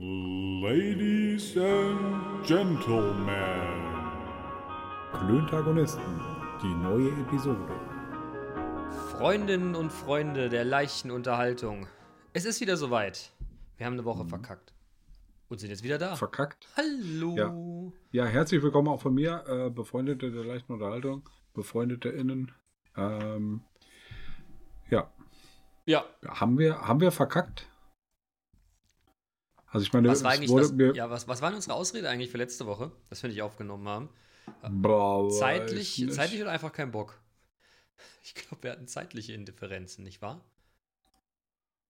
Ladies and Gentlemen. Klöntagonisten, die neue Episode. Freundinnen und Freunde der leichten Unterhaltung. Es ist wieder soweit. Wir haben eine Woche Mhm. verkackt. Und sind jetzt wieder da. Verkackt. Hallo. Ja, herzlich willkommen auch von mir, äh, Befreundete der leichten Unterhaltung, Befreundete innen. Ähm, ja, Ja, haben wir, haben wir verkackt? Also ich meine, was war eigentlich das, ja, was, was war denn unsere Ausrede eigentlich für letzte Woche, dass wir nicht aufgenommen haben? Boah, Zeitlich, zeitlich oder einfach kein Bock? Ich glaube, wir hatten zeitliche Indifferenzen, nicht wahr?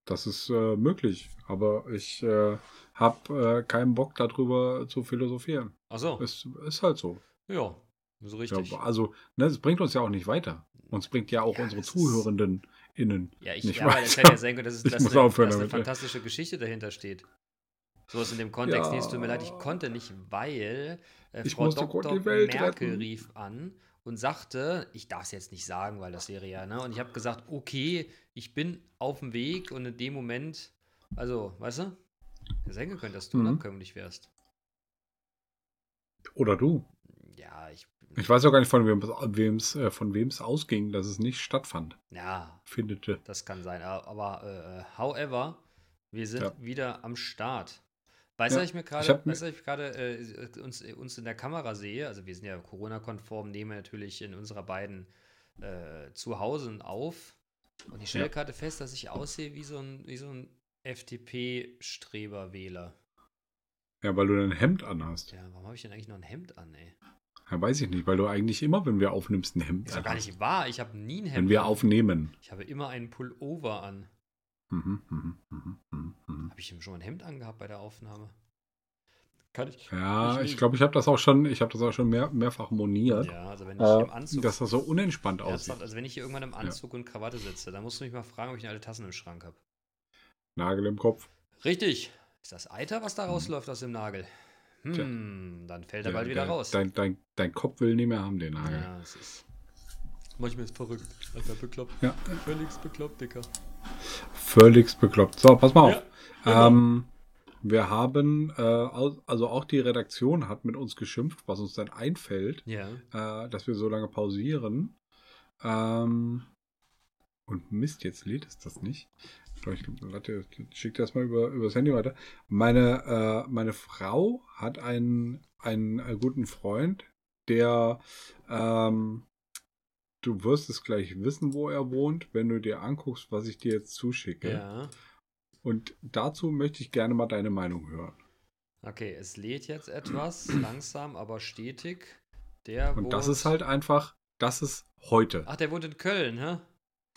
Das ist äh, möglich, aber ich äh, habe äh, keinen Bock darüber zu philosophieren. Achso, Es ist halt so. ja, so richtig. Ja, also, ne, es bringt uns ja auch nicht weiter. Uns bringt ja auch Ja, unsere das Zuhörenden innen. Ja, ich, nicht ja, weiter. hätte ja sein dass, es, Ich dass, muss eine, aufhören dass eine fantastische Geschichte dahinter steht. So ist in dem Kontext. Ja. Nee, es tut mir leid, ich konnte nicht, weil äh, Ich Frau Dr. Merkel retten. rief an und sagte, ich darf es jetzt nicht sagen, weil das wäre ja, ne? Und ich habe gesagt, okay, ich bin auf dem Weg und in dem Moment, also, weißt du, hätte sein können, dass du Mhm. unabkömmlich wärst. Oder du. Ja, ich, Ich weiß auch gar nicht, von wem wem's, äh, von wem es ausging, dass es nicht stattfand. ja, Findete. Das kann sein. Aber äh, however, wir sind Ja. wieder am Start. Weißt du, Ja, ich mir gerade, weißt du, ich gerade äh, uns, uns in der Kamera sehe? Also wir sind ja Corona-konform, nehmen natürlich in unserer beiden äh, Zuhause auf. Und ich stelle Ja. gerade fest, dass ich aussehe wie so ein, wie so ein FDP-Streberwähler. Ja, weil du dein Hemd anhast. Ja, warum habe ich denn eigentlich noch ein Hemd an, ey? Ja, weiß ich nicht, weil du eigentlich immer, wenn wir aufnimmst, ein Hemd Ist doch gar nicht wahr. Ich habe nie ein Hemd Wenn wir an. aufnehmen. Ich habe immer einen Pullover an. Mhm, mhm, mhm. Habe ich denn schon ein Hemd angehabt bei der Aufnahme? Kann ich. Ja, Ich glaube, ich habe das auch schon, ich habe das auch schon mehr, mehrfach moniert. Ja, also wenn ich im Äh, Anzug. dass das so unentspannt Ernsthaft, aussieht. also wenn ich hier irgendwann im Anzug und Krawatte sitze, dann musst du mich mal fragen, ob ich noch alle Tassen im Schrank habe. Nagel im Kopf. Richtig. Ist das Eiter, was da rausläuft aus dem Nagel? Tja. Hm, dann fällt er Ja, bald wieder dein, raus. Dein, dein, dein Kopf will nicht mehr haben, den Nagel. ja, es ist. Manchmal ist verrückt. Alter, bekloppt. Ja. Völlig bekloppt, Dicker. Völlig bekloppt. So, pass mal auf. Ja, ähm, wir haben, äh, also auch die Redaktion hat mit uns geschimpft, was uns dann einfällt, Ja. äh, dass wir so lange pausieren. Ähm, und Mist, jetzt lädt es das nicht. Ich warte, schick das mal über, über das Handy weiter. Meine, äh, meine Frau hat einen, einen äh, guten Freund, der, ähm, du wirst es gleich wissen, wo er wohnt, wenn du dir anguckst, was ich dir jetzt zuschicke. Ja. Und dazu möchte ich gerne mal deine Meinung hören. Okay, es lädt jetzt etwas, langsam, aber stetig. Der Und das wohnt- ist halt einfach, das ist heute. Ach, der wohnt in Köln, hä?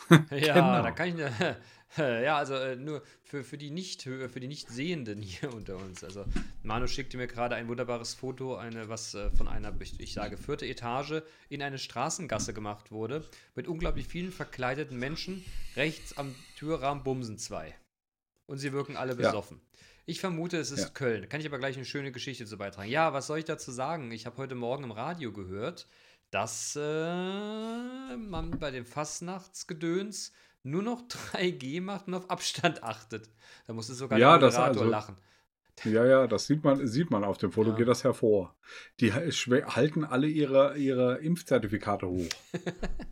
Ja, Genau. da kann ich. Ja, also äh, nur für, für die nicht für die Nichtsehenden hier unter uns. Also Manu schickte mir gerade ein wunderbares Foto, eine, was äh, von einer, ich, ich sage, vierte Etage in eine Straßengasse gemacht wurde, mit unglaublich vielen verkleideten Menschen. Rechts am Türrahmen bumsen zwei. Und sie wirken alle Ja. besoffen. Ich vermute, es ist Ja. Köln. Kann ich aber gleich eine schöne Geschichte zu beitragen. Ja, was soll ich dazu sagen? Ich habe heute Morgen im Radio gehört, dass äh, man bei dem Fastnachtsgedöns nur noch 3G macht und auf Abstand achtet. Da musste sogar Ja, der Moderator also- lachen. Ja, ja, das sieht man, sieht man auf dem Foto, Ja. geht das hervor. Die halten alle ihre, ihre Impfzertifikate hoch.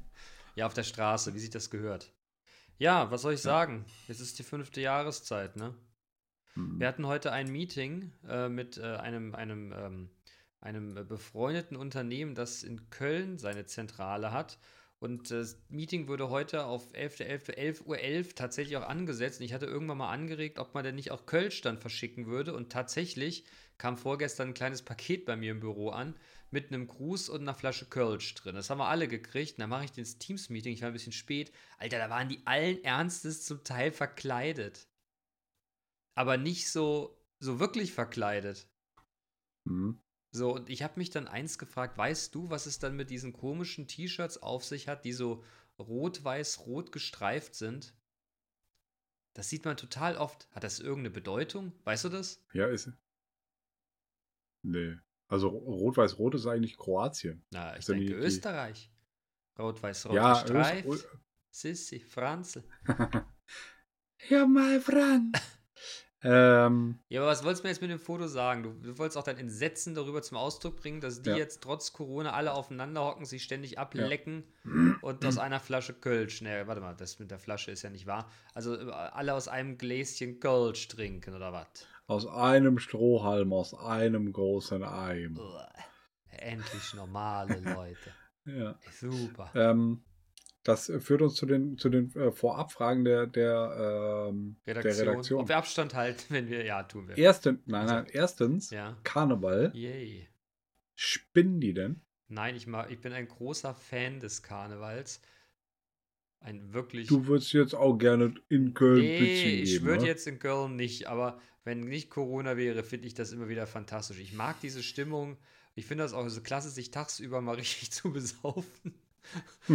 Ja, auf der Straße, wie sich das gehört. Ja, was soll ich sagen? Es ist die fünfte Jahreszeit, ne? Hm. Wir hatten heute ein Meeting äh, mit äh, einem, einem, ähm, einem äh, befreundeten Unternehmen, das in Köln seine Zentrale hat. Und das Meeting wurde heute auf 11.11. 11 Uhr 11 tatsächlich auch angesetzt. Und ich hatte irgendwann mal angeregt, ob man denn nicht auch Kölsch dann verschicken würde. Und tatsächlich kam vorgestern ein kleines Paket bei mir im Büro an mit einem Gruß und einer Flasche Kölsch drin. Das haben wir alle gekriegt. Und dann mache ich das Teams-Meeting. Ich war ein bisschen spät. Alter, da waren die allen Ernstes zum Teil verkleidet aber nicht so, so wirklich verkleidet. Hm. So, und ich habe mich dann eins gefragt, weißt du, was es dann mit diesen komischen T-Shirts auf sich hat, die so rot-weiß-rot gestreift sind? Das sieht man total oft. Hat das irgendeine Bedeutung? Weißt du das? Ja, ist. Nee. Also Rot-Weiß-Rot ist eigentlich Kroatien. Na, ich Ist denke die- Österreich. Rot-weiß-rot Ja, gestreift. Öst- Sissi, Franzl. Ja, mal Frank. Ähm, Ja, aber was wolltest du mir jetzt mit dem Foto sagen? Du, du wolltest auch dein Entsetzen darüber zum Ausdruck bringen, dass die Ja. jetzt trotz Corona alle aufeinander hocken, sich ständig ablecken und aus einer Flasche Kölsch, ne, warte mal, das mit der Flasche ist ja nicht wahr. Also äh, alle aus einem Gläschen Kölsch trinken oder was? aus einem Strohhalm, aus einem großen Eim. Uah. Endlich normale Leute. Ja. Super. Ähm, das führt uns zu den, zu den äh, Vorabfragen der, der, ähm, Redaktion. der Redaktion. Ob wir Abstand halten, wenn wir, ja, tun wir. Erstens, nein, nein, erstens, Ja. Karneval. Yay. Spinnen die denn? Nein, ich, mag, ich bin ein großer Fan des Karnevals. Ein wirklich. Du würdest jetzt auch gerne in Köln nee, Pizzen ich würde ne? jetzt in Köln nicht, aber wenn nicht Corona wäre, finde ich das immer wieder fantastisch. Ich mag diese Stimmung. Ich finde das auch so klasse, sich tagsüber mal richtig zu besaufen.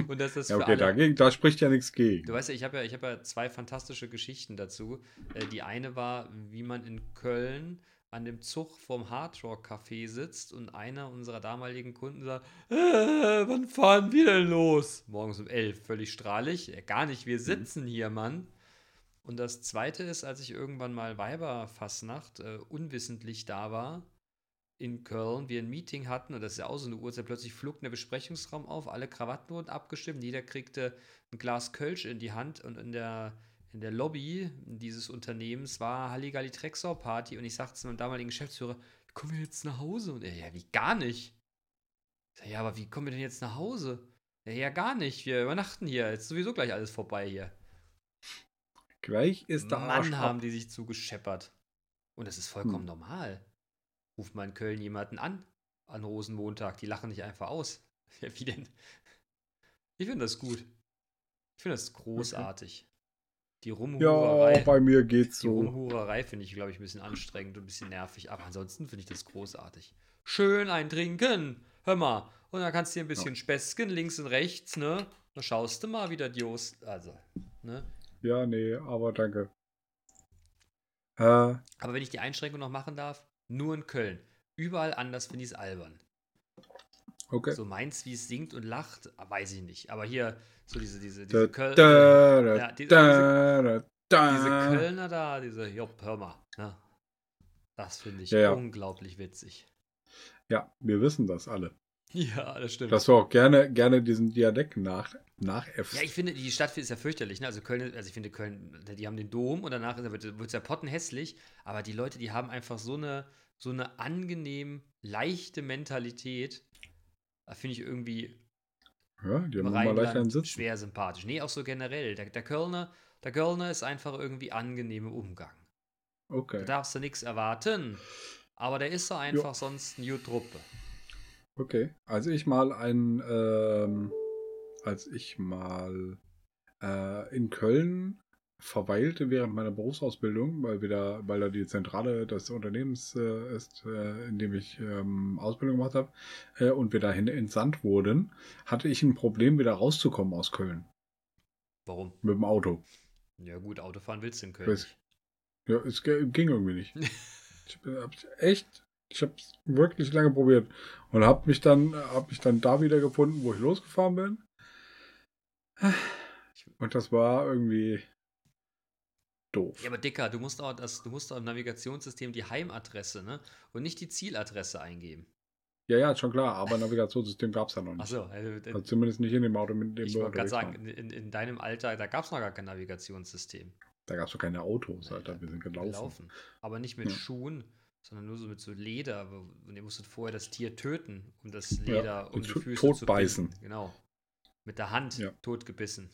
Und dass das Ja, für okay, dagegen, da spricht ja nichts gegen. Du weißt ja, ich habe ja, ich habe ja zwei fantastische Geschichten dazu. Äh, die eine war, wie man in Köln an dem Zug vom Hard Rock Café sitzt und einer unserer damaligen Kunden sagt, äh, wann fahren wir denn los? Morgens um elf, völlig strahlig. Ja, gar nicht, wir sitzen hier, Mann. Und das zweite ist, als ich irgendwann mal Weiberfassnacht äh, unwissentlich da war in Köln, wir ein Meeting hatten und das ist ja auch so eine Uhrzeit, plötzlich flog der Besprechungsraum auf, alle Krawatten wurden abgestimmt, jeder kriegte ein Glas Kölsch in die Hand und in der, in der Lobby dieses Unternehmens war Halligalli Trexor Party und ich sagte zu meinem damaligen Geschäftsführer, kommen wir jetzt nach Hause? Und er, ja, wie gar nicht? Ich sag, ja, aber wie kommen wir denn jetzt nach Hause? Ja, ja, gar nicht, wir übernachten hier, jetzt ist sowieso gleich alles vorbei hier. Gleich ist der Arsch Mann, haben ab. die sich zugescheppert. Und das ist vollkommen Hm. normal. Ruft mal in Köln jemanden an, an Rosenmontag, die lachen dich einfach aus. Ja, wie denn? Ich finde das gut. Ich finde das großartig. Die Ja, Rumhurerei, bei mir geht's die so. Rumhurerei finde ich, glaube ich, ein bisschen anstrengend und ein bisschen nervig. Aber ansonsten finde ich das großartig. Schön ein Trinken. Hör mal. Und dann kannst du dir ein bisschen späßchen links und rechts, ne? Dann schaust du mal wieder die Ost Also, ne? Ja, nee, aber danke. Äh, Aber wenn ich die Einschränkung noch machen darf, nur in Köln. Überall anders finde ich es albern. okay. So Mainz, wie es singt und lacht, weiß ich nicht. Aber hier, so diese, diese, diese, Köl da, da, ja, die- da, da, da. diese Kölner da, diese Job, hör mal. Ne? Das finde ich Ja, ja. unglaublich witzig. Ja, wir wissen das alle. Ja, das stimmt. Dass du auch gerne, gerne diesen Dialekt nach, nachäffst. ja, ich finde, die Stadt ist ja fürchterlich. Ne? Also Köln, also ich finde Köln, die haben den Dom und danach wird es ja pottenhässlich. Aber die Leute, die haben einfach so eine, so eine angenehm leichte Mentalität. Da finde ich irgendwie ja, die haben immer leicht einen Sitz. schwer sympathisch. Nee, auch so generell. Der, der Kölner, der Kölner ist einfach irgendwie angenehm im Umgang. Da Okay. darfst du nichts erwarten. Aber der ist so einfach sonst eine gute Truppe. Okay. Als ich mal ein, ähm, als ich mal äh, in Köln verweilte während meiner Berufsausbildung, weil wir da, weil da die Zentrale des Unternehmens äh, ist, äh, in dem ich ähm, Ausbildung gemacht habe, äh, und wir dahin entsandt wurden, hatte ich ein Problem, wieder rauszukommen aus Köln Warum? mit dem Auto. Ja gut, Autofahren willst du in Köln. Weiß-. Ja, es ging irgendwie nicht. Ich hab's echt, ich habe es wirklich lange probiert und habe mich dann, habe mich dann da wieder gefunden, wo ich losgefahren bin. Und das war irgendwie doof. Ja, aber Dicker, du musst auch das, du musst auch im Navigationssystem die Heimadresse, ne? Und nicht die Zieladresse eingeben. Ja, ja, schon klar, aber Navigationssystem gab es ja noch nicht. Achso, also, Also zumindest nicht in dem Auto, mit dem ich wollte gerade unterwegs sagen, in, in deinem Alter, da gab es noch gar kein Navigationssystem. Da gab es doch keine Autos, Alter, wir sind gelaufen. Aber nicht mit Ja. Schuhen, sondern nur so mit so Leder. Und ihr musstet vorher das Tier töten, um das Leder um und die Füße totbeißen. zu binden. Genau. Mit der Hand Ja. totgebissen.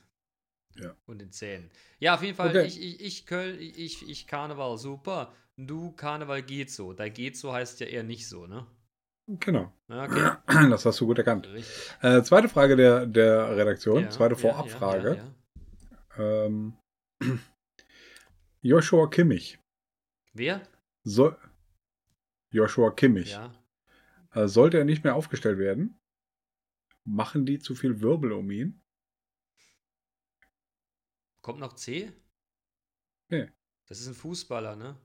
Ja. Und den Zähnen. Ja, auf jeden Fall, Okay. ich, ich, ich Köln, ich, ich Karneval, super. Du Karneval geht so. Da geht so heißt ja eher nicht so, ne? Genau, Ja, okay. das hast du gut erkannt. Äh, zweite Frage der, der Redaktion, Ja, zweite ja, Vorabfrage. Ja, ja, ja. Ähm, Joshua Kimmich. Wer? Soll, Joshua Kimmich. Ja. Äh, sollte er nicht mehr aufgestellt werden? Machen die zu viel Wirbel um ihn? Kommt noch C? Nee. Das ist ein Fußballer, ne?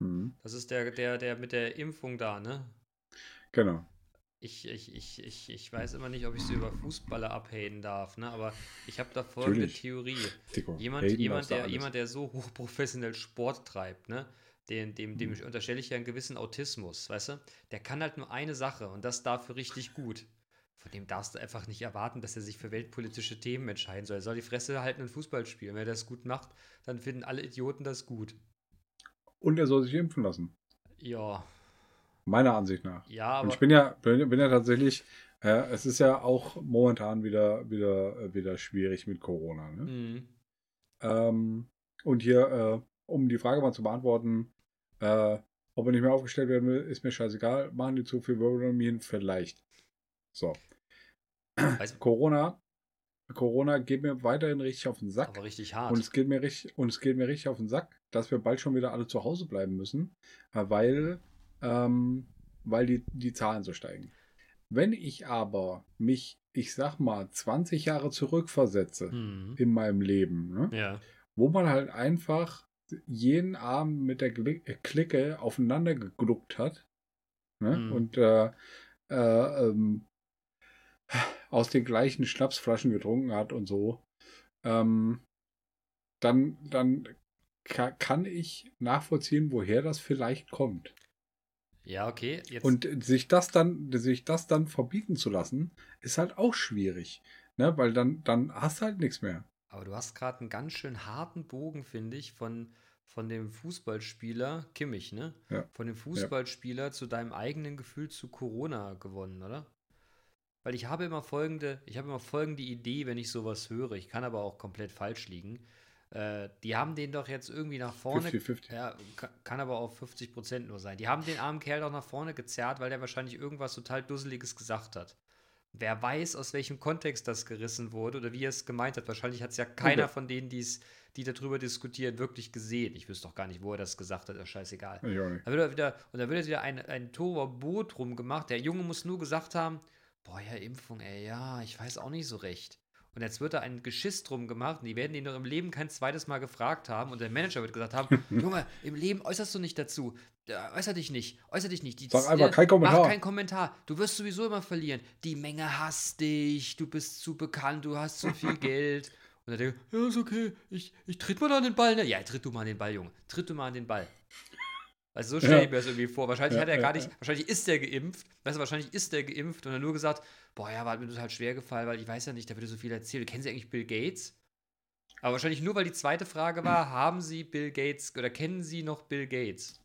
Hm, Das ist der, der, der mit der Impfung da, ne? genau. Ich, ich, ich, ich, ich weiß immer nicht, ob ich so über Fußballer abhaten darf, ne? Aber ich habe da folgende Natürlich. Theorie. Tico, Jemand, jemand, der, alles. jemand, der so hochprofessionell Sport treibt, ne? Den, dem, dem unterstelle ich ja einen gewissen Autismus, weißt du? Der kann halt nur eine Sache und das dafür richtig gut. Von dem darfst du einfach nicht erwarten, dass er sich für weltpolitische Themen entscheiden soll. Er soll die Fresse halten und Fußball spielen. Wenn er das gut macht, dann finden alle Idioten das gut. Und er soll sich impfen lassen. Ja, Meiner Ansicht nach. ja, aber Und ich bin ja, bin, bin ja tatsächlich, äh, es ist ja auch momentan wieder, wieder, äh, wieder schwierig mit Corona. Ne? Mhm. Ähm, und hier, äh, um die Frage mal zu beantworten, äh, ob er nicht mehr aufgestellt werden will, ist mir scheißegal. Machen die zu viel Wirbelmien? Vielleicht. So. Weiß- Corona, Corona geht mir weiterhin richtig auf den Sack. aber richtig hart. Und es geht mir richtig, und es geht mir richtig auf den Sack, dass wir bald schon wieder alle zu Hause bleiben müssen, äh, weil, ähm, weil die, die Zahlen so steigen. Wenn ich aber mich, ich sag mal, 20 Jahre zurückversetze Mhm. in meinem Leben, ne, Ja. wo man halt einfach jeden Abend mit der äh, Clique aufeinander gegluckt hat ne, Mhm. und äh, äh, ähm, aus den gleichen Schnapsflaschen getrunken hat und so, ähm, dann, dann ka kann ich nachvollziehen, woher das vielleicht kommt. Ja, okay. Jetzt, Und sich das dann, sich das dann verbieten zu lassen, ist halt auch schwierig. Ne? Weil dann, dann hast du halt nichts mehr. Aber du hast gerade einen ganz schön harten Bogen, finde ich, von, von dem Fußballspieler Kimmich, ne? Ja. Von dem Fußballspieler zu deinem eigenen Gefühl zu Corona gewonnen, oder? Weil ich habe immer folgende, ich habe immer folgende Idee, wenn ich sowas höre. Ich kann aber auch komplett falsch liegen. Äh, die haben den doch jetzt irgendwie nach vorne. 50-50. Ja, ka- kann aber auch 50% nur sein. Die haben den armen Kerl doch nach vorne gezerrt, weil der wahrscheinlich irgendwas total Dusseliges gesagt hat. Wer weiß, aus welchem Kontext das gerissen wurde oder wie er es gemeint hat. Wahrscheinlich hat es ja keiner Okay. von denen, die's, die darüber diskutieren, wirklich gesehen. Ich wüsste doch gar nicht, wo er das gesagt hat. Ist scheißegal. Nicht. Da wird er wieder, und da wird wieder ein, ein Tohuwabohu drum gemacht. Der Junge muss nur gesagt haben, boah, ja, Impfung, ey, ja, ich weiß auch nicht so recht. Und jetzt wird da ein Geschiss drum gemacht und die werden ihn noch im Leben kein zweites Mal gefragt haben und der Manager wird gesagt haben, Junge, im Leben äußerst du nicht dazu. Äh, Äußer dich nicht, äußer dich nicht. Die, Sag einfach kein Kommentar. Mach keinen Kommentar. Du wirst sowieso immer verlieren. Die Menge hasst dich, du bist zu bekannt, du hast zu viel Geld. Und er denkt, ja, ist okay, ich, ich tritt mal an den Ball. Ne? Ja, tritt du mal an den Ball, Junge. Tritt du mal an den Ball. Also so stelle Ja. ich mir das irgendwie vor. Wahrscheinlich Ja, hat er gar nicht, wahrscheinlich ist er geimpft. Weißt du, wahrscheinlich ist er geimpft und er nur gesagt, boah, ja, war mir total schwer gefallen, weil ich weiß ja nicht, da würde so viel erzählen. Kennen Sie eigentlich Bill Gates? Aber wahrscheinlich nur, weil die zweite Frage war, haben Sie Bill Gates oder kennen Sie noch Bill Gates?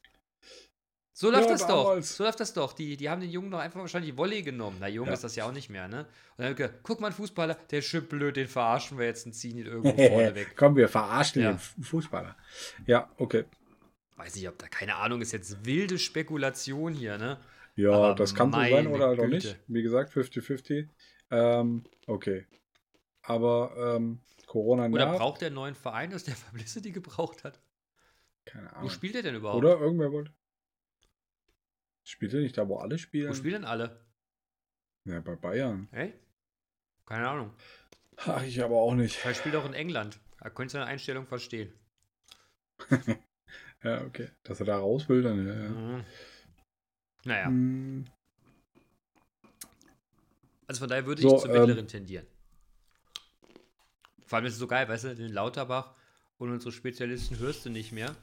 So läuft Ja, das doch. damals. So läuft das doch. Die, die haben den Jungen doch einfach wahrscheinlich Volley genommen. Na, jung Ja. ist das ja auch nicht mehr, ne? Und dann gedacht, guck mal, ein Fußballer, der ist schön blöd, den verarschen wir jetzt und ziehen ihn irgendwo vorne weg. Komm, wir verarschen Ja. den Fu- Fußballer. Ja, okay. Weiß nicht, ob da, keine Ahnung, ist jetzt wilde Spekulation hier, ne? Ja, Aber das kann so sein oder halt auch nicht. Wie gesagt, 50-50. Ähm, okay. Aber ähm, Corona Oder braucht der einen neuen Verein, dass der Publicity gebraucht hat? Keine Wo Ahnung. spielt er denn überhaupt? Oder irgendwer wollte. Spielt er nicht da, wo alle spielen? Wo spielen alle? Ja, bei Bayern. Hey? Keine Ahnung. Ach, ich aber auch nicht. Vielleicht spielt er auch in England. Da könntest du eine Einstellung verstehen. Ja, okay. Dass er da raus will, dann ja. ja. Mhm. Naja, Hm, also von daher würde So, ich zur ähm, mittleren tendieren. Vor allem ist es so geil, weißt du, den Lauterbach und unsere Spezialisten hörst du nicht mehr.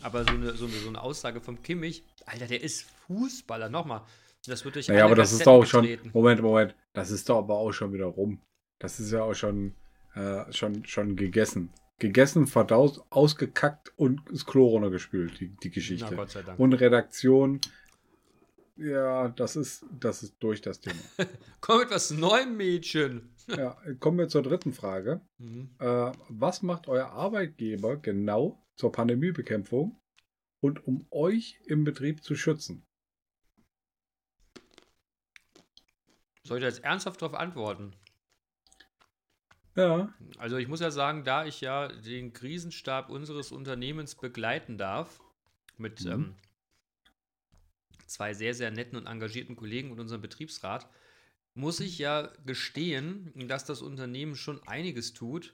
Aber so eine, so eine, so eine Aussage vom Kimmich, Alter, der ist Fußballer, nochmal. Das wird durch Naja, aber das ist Gazetten doch auch schon. getreten. Moment, Moment. Das ist doch aber auch schon wieder rum. Das ist ja auch schon, äh, schon, schon gegessen. Gegessen, verdaut, ausgekackt und ins Klo runtergespült, die, die Na Geschichte. Gott sei Dank. und Redaktion. Ja, das ist, das ist durch das Thema. Komm mit was Neuem, Mädchen. ja, kommen wir zur dritten Frage. Mhm. Äh, was macht euer Arbeitgeber genau zur Pandemiebekämpfung und um euch im Betrieb zu schützen? Soll ich da jetzt ernsthaft darauf antworten? Ja, Also ich muss ja sagen, da ich ja den Krisenstab unseres Unternehmens begleiten darf, mit Mhm. ähm, zwei sehr, sehr netten und engagierten Kollegen und unserem Betriebsrat, muss ich ja gestehen, dass das Unternehmen schon einiges tut,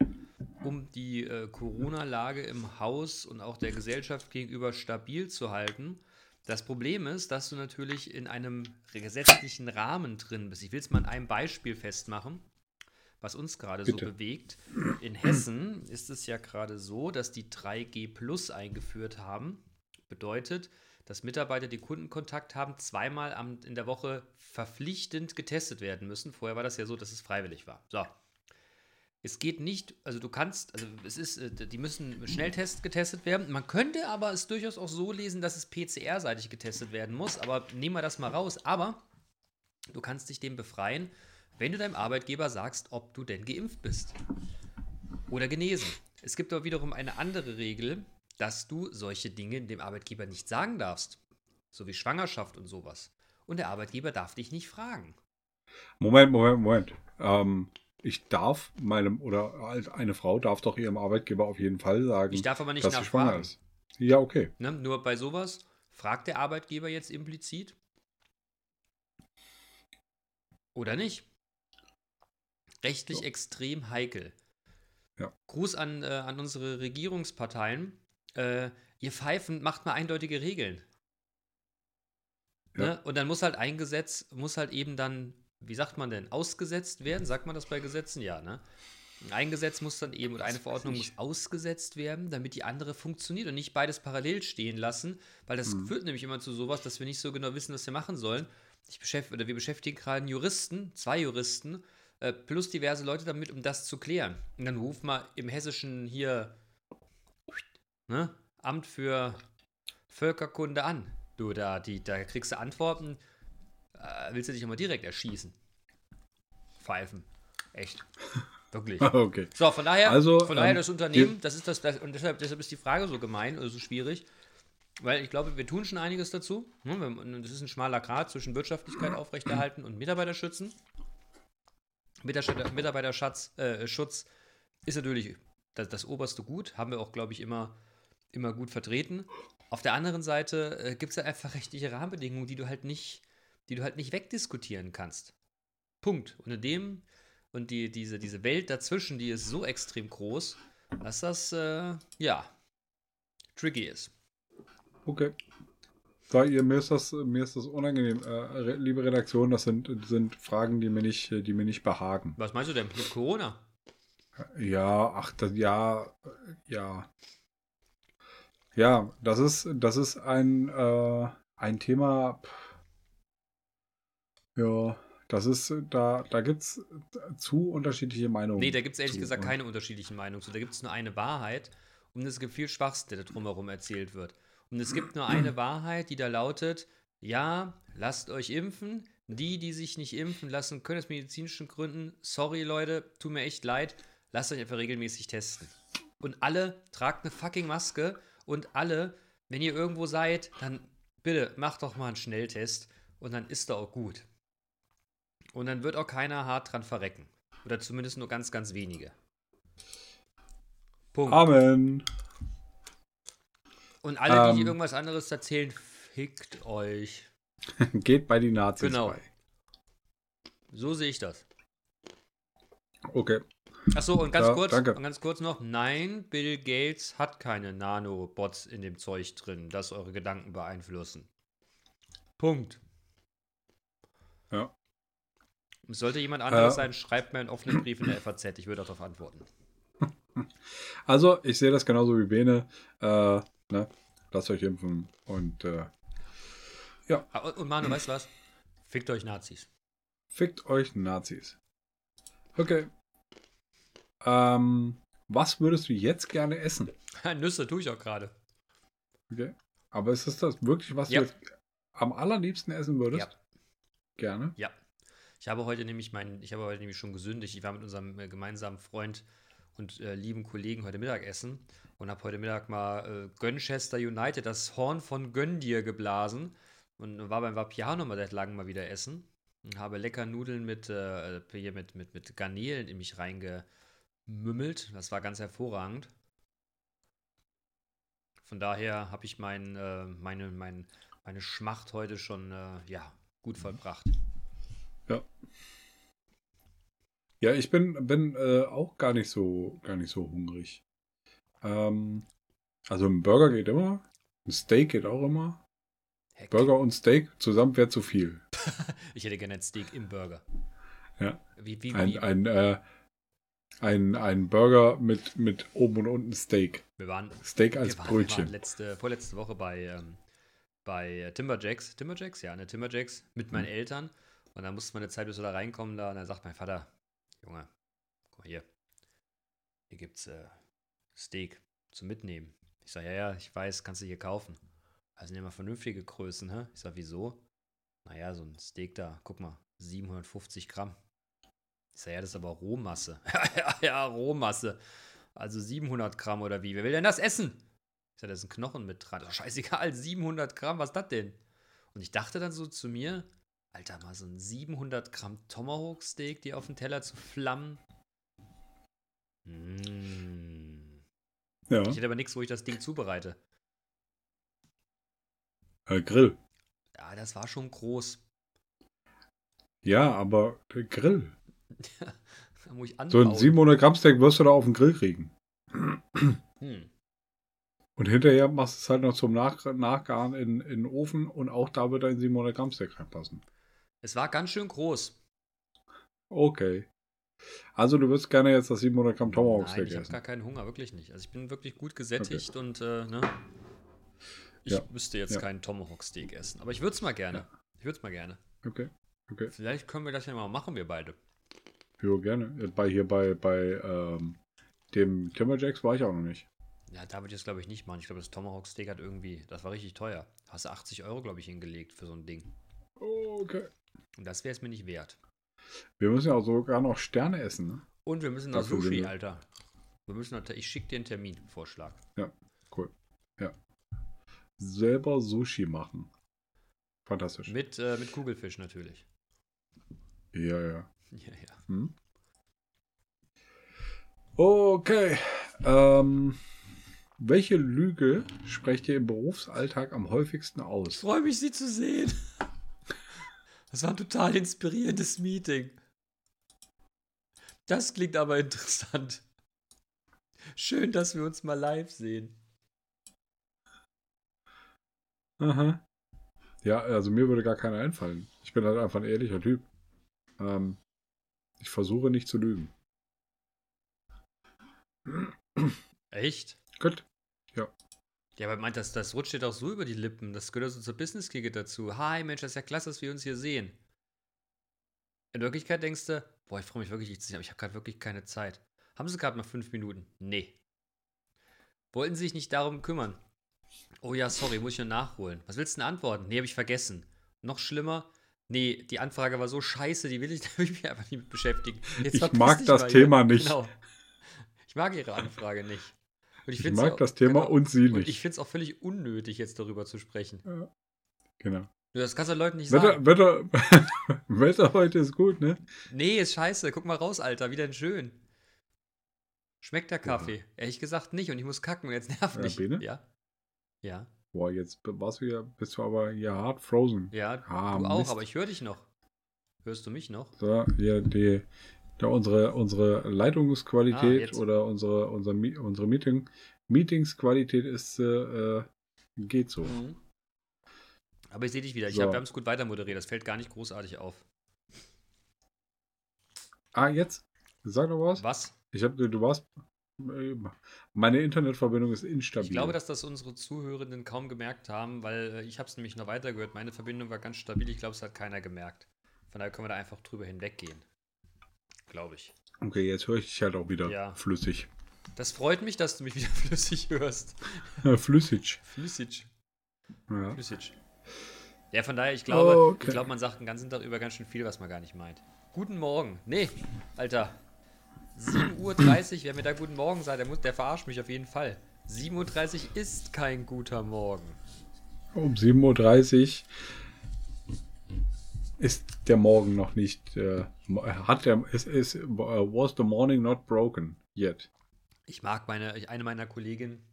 um die äh, Corona-Lage im Haus und auch der Gesellschaft gegenüber stabil zu halten. Das Problem ist, dass du natürlich in einem gesetzlichen Rahmen drin bist. Ich will es mal an einem Beispiel festmachen, was uns gerade so bewegt. In Hessen ist es ja gerade so, dass die 3G Plus eingeführt haben. Bedeutet, dass Mitarbeiter, die Kundenkontakt haben, zweimal am, in der Woche verpflichtend getestet werden müssen. Vorher war das ja so, dass es freiwillig war. So. Es geht nicht, also du kannst, also es ist, äh, die müssen Schnelltest getestet werden. Man könnte aber es durchaus auch so lesen, dass es PCR-seitig getestet werden muss. Aber nehmen wir das mal raus. Aber du kannst dich dem befreien, wenn du deinem Arbeitgeber sagst, ob du denn geimpft bist oder genesen. Es gibt aber wiederum eine andere Regel, dass du solche Dinge dem Arbeitgeber nicht sagen darfst. So wie Schwangerschaft und sowas. Und der Arbeitgeber darf dich nicht fragen. Moment, Moment, Moment. Ähm, ich darf meinem, oder eine Frau darf doch ihrem Arbeitgeber auf jeden Fall sagen, Ich darf aber nicht dass sie schwanger nachfragen. ist. Ja, okay. Ne? Nur bei sowas fragt der Arbeitgeber jetzt implizit. Oder nicht? Rechtlich So. extrem heikel. Ja. Gruß an, äh, an unsere Regierungsparteien. Äh, ihr Pfeifen macht mal eindeutige Regeln. Ja. Ne? Und dann muss halt ein Gesetz, muss halt eben dann, wie sagt man denn, ausgesetzt werden? Sagt man das bei Gesetzen? Ja, ne? Ein Gesetz muss dann eben, oder eine Verordnung muss ausgesetzt werden, damit die andere funktioniert und nicht beides parallel stehen lassen, weil das Mhm. führt nämlich immer zu sowas, dass wir nicht so genau wissen, was wir machen sollen. Ich beschäftige, oder wir beschäftigen gerade einen Juristen, zwei Juristen, äh, plus diverse Leute damit, um das zu klären. Und dann ruf mal im hessischen hier ne, Amt für Völkerkunde an. Du, da, die, da kriegst du Antworten, äh, willst du dich immer direkt erschießen. Pfeifen. Echt. Wirklich. okay. So, von daher, Also, von daher ähm, das Unternehmen, das ist das, das und deshalb, deshalb ist die Frage so gemein oder so schwierig, weil ich glaube, wir tun schon einiges dazu. Ne, Das ist ein schmaler Grad zwischen Wirtschaftlichkeit aufrechterhalten und Mitarbeiterschützen. Mitarbeiter- Mitarbeiterschutz äh, Schutz ist natürlich das, das oberste Gut, haben wir auch, glaube ich, immer, immer gut vertreten. Auf der anderen Seite äh, gibt es ja einfach rechtliche Rahmenbedingungen, die du halt nicht, die du halt nicht wegdiskutieren kannst. Punkt. Und in dem, und die, diese, diese Welt dazwischen, die ist so extrem groß, dass das, äh, ja, tricky ist. Okay. Da ihr, mir ist das, mir ist das unangenehm. Äh, liebe Redaktion, das sind, sind Fragen, die mir nicht, die mir nicht behagen. Was meinst du denn mit Corona? Ja, ach, das, ja, äh, ja. Ja, das ist, das ist ein, äh, ein Thema. Ja, das ist, da, da gibt es zu unterschiedliche Meinungen. Nee, da gibt es ehrlich zu. gesagt keine unterschiedlichen Meinungen zu. Da gibt es nur eine Wahrheit und es gibt viel Schwachsinn, der drumherum erzählt wird. Und es gibt nur eine Wahrheit, die da lautet, ja, lasst euch impfen. Die, die sich nicht impfen lassen, können aus medizinischen Gründen, sorry Leute, tut mir echt leid, lasst euch einfach regelmäßig testen. Und alle tragt eine fucking Maske und alle, wenn ihr irgendwo seid, dann bitte macht doch mal einen Schnelltest und dann ist er auch gut. Und dann wird auch keiner hart dran verrecken. Oder zumindest nur ganz, ganz wenige. Punkt. Amen. Und alle, die, die Ähm. irgendwas anderes erzählen, fickt euch. Geht bei die Nazis Genau. bei. So sehe ich das. Okay. Achso, und ganz Ja, kurz, danke. und ganz kurz noch, nein, Bill Gates hat keine Nanobots in dem Zeug drin, das eure Gedanken beeinflussen. Punkt. Ja. Sollte jemand anderes Äh. sein, schreibt mir einen offenen Brief in der FAZ, ich würde darauf antworten. Also, ich sehe das genauso wie Bene. Äh, ne? Lasst euch impfen und äh, Ah, Und, und Manu, weißt du was? Fickt euch Nazis. fickt euch Nazis. Okay. Ähm, was würdest du jetzt gerne essen? Nüsse tue ich auch gerade. Okay. Aber ist es das wirklich, was Ja. du jetzt am allerliebsten essen würdest? Ja. Gerne. Ja. Ich habe heute nämlich meinen, ich habe heute nämlich schon gesündigt. Ich war mit unserem äh, gemeinsamen Freund und äh, lieben Kollegen heute Mittag essen und habe heute Mittag mal äh, Gönchester United, das Horn von Göndir geblasen und war beim Vapiano mal seit langem mal wieder essen und habe lecker Nudeln mit, äh, hier mit, mit, mit Garnelen in mich reingemümmelt. Das war ganz hervorragend. Von daher habe ich mein, äh, meine, mein, meine Schmacht heute schon äh, ja, gut vollbracht. Ja. Ja, ich bin, bin äh, auch gar nicht so, gar nicht so hungrig. Ähm, also ein Burger geht immer. Ein Steak geht auch immer. Heck. Burger und Steak zusammen wäre zu viel. Ich hätte gerne ein Steak im Burger. Ja. Wie, wie, Ein, wie, ein, äh, Ein, ein Burger mit, mit oben und unten Steak. Wir waren, Steak als wir waren, wir waren Brötchen. letzte, vorletzte Woche bei, ähm, bei äh, Timberjacks. Timberjacks? Ja, ne, Timberjacks mit meinen Mhm. Eltern. Und dann musste man eine Zeit, bis wir da reinkommen, da. Und dann sagt mein Vater, Junge, guck mal hier. Hier gibt's äh, Steak zum Mitnehmen. Ich sag, ja, ja, ich weiß, kannst du hier kaufen. Also nehmen wir vernünftige Größen, hä? Ich sag, wieso? Naja, so ein Steak da, guck mal, 750 Gramm. Ich sag, ja, das ist aber Rohmasse. ja, ja, Rohmasse. Also 700 Gramm oder wie? Wer will denn das essen? Ich sag, da ist ein Knochen mit dran. Scheißegal, 700 Gramm, was ist das denn? Und ich dachte dann so zu mir, Alter, mal so ein 700 Gramm Tomahawk Steak, die auf den Teller zu flammen. Mm. Ja, Ich hätte aber nichts, wo ich das Ding zubereite. äh, Grill. Ja, das war schon groß. Ja, aber Grill. Da muss ich So anbauen. ein 700 Gramm Steak wirst du da auf den Grill kriegen. Hm. Und hinterher machst du es halt noch zum Nach Nachgaren in, in den Ofen und auch da wird ein 700 Gramm Steak reinpassen. Es war ganz schön groß. Okay. Also du würdest gerne jetzt das 700 Gramm Tomahawk Steak ich habe essen. gar keinen Hunger, wirklich nicht. Also ich bin wirklich gut gesättigt und äh, ne? Ich Ja. müsste jetzt Ja. keinen Tomahawk Steak essen. Aber ich würde es mal gerne. Ja. Ich würde es mal gerne. Okay. Okay. Vielleicht können wir das ja mal machen, wir beide. Ja, gerne. Bei hier bei, bei ähm, dem Timberjacks war ich auch noch nicht. Ja, da würde ich es, glaube ich, nicht machen. Ich glaube, das Tomahawk Steak hat irgendwie, das war richtig teuer. Hast du 80 Euro, glaube ich, hingelegt für so ein Ding. Okay. Und das wäre es mir nicht wert. Wir müssen ja auch sogar noch Sterne essen, ne? Und wir müssen noch Dafür Sushi, wir- Alter. Wir müssen noch, ich schicke dir einen Terminvorschlag. Cool. Ja. Selber Sushi machen. Fantastisch. Mit, äh, mit Kugelfisch natürlich. Ja, ja. Ja, ja. Hm? Okay. Ähm, welche Lüge sprecht ihr im Berufsalltag am häufigsten Ich aus? freue mich, Sie zu sehen. Das war ein total inspirierendes Meeting. Das klingt aber interessant. Schön, dass wir uns mal live sehen. Aha. Ja, also mir würde gar keiner einfallen. Ich bin halt einfach ein ehrlicher Typ. Ähm, ich versuche nicht zu lügen. Echt? Gut. Ja, aber meint das, das rutscht dir doch so über die Lippen. Das gehört so zur business Kicket dazu. Hi, Mensch, das ist ja klasse, dass wir uns hier sehen. In Wirklichkeit denkst du, boah, ich freue mich wirklich, dich zu sehen, aber ich habe gerade wirklich keine Zeit. Haben Sie gerade mal fünf Minuten? Nee. Wollten Sie sich nicht darum kümmern? Oh ja, sorry, muss ich nur nachholen. Was willst du denn antworten? Nee, habe ich vergessen. Noch schlimmer? Nee, die Anfrage war so scheiße, die will ich, will ich mich einfach nicht mit beschäftigen. Jetzt Ich mag das Thema hier. nicht. Genau. Ich mag Ihre Anfrage nicht. Und Ich ja mag auch- das Thema genau. und sie Und nicht. ich finde es auch völlig unnötig, jetzt darüber zu sprechen. genau. Das kannst du Leuten nicht Wetter, sagen. Wetter, Wetter heute ist gut, ne? Nee, ist scheiße. Guck mal raus, Alter. Wie denn schön. Schmeckt der Kaffee? Ehrlich gesagt nicht. Und ich muss kacken und jetzt nervt Ja, mich. Ja. Ja. Boah, jetzt warst du ja, bist du aber hier hart frozen. Ja, Ah, du auch, Mist. aber ich höre dich noch. Hörst du mich noch? So, hier die, da unsere, unsere Ah, Leitungsqualität jetzt. oder unsere, unser, unsere Meeting, Meetingsqualität ist, äh, äh, geht so. Mhm. Aber ich sehe dich wieder. Ich So. hab, wir haben es gut weiter moderiert. Das fällt gar nicht großartig auf. Ah, jetzt? Sag doch was. Was? Ich hab, du warst, meine Internetverbindung ist instabil. Ich glaube, dass das unsere Zuhörenden kaum gemerkt haben, weil äh, ich habe es nämlich noch weitergehört. Meine Verbindung war ganz stabil. Ich glaube, es hat keiner gemerkt. Von daher können wir da einfach drüber hinweggehen. Glaube ich. Okay, jetzt höre ich dich halt auch wieder Ja. flüssig. Das freut mich, dass du mich wieder flüssig hörst. flüssig. Flüssig. Ja. Flüssig. Ja, von daher, ich glaube, Okay. ich glaube, man sagt den ganzen Tag über ganz schön viel, was man gar nicht meint. Guten Morgen. Nee, Alter. 7.30 Uhr, wer mir da guten Morgen sagt, der, muss, der verarscht mich auf jeden Fall. 7.30 Uhr ist kein guter Morgen. Um 7.30 Uhr ist der Morgen noch nicht, äh, hat der, ist, ist, äh, was the morning not broken yet. Ich mag meine, eine meiner Kolleginnen,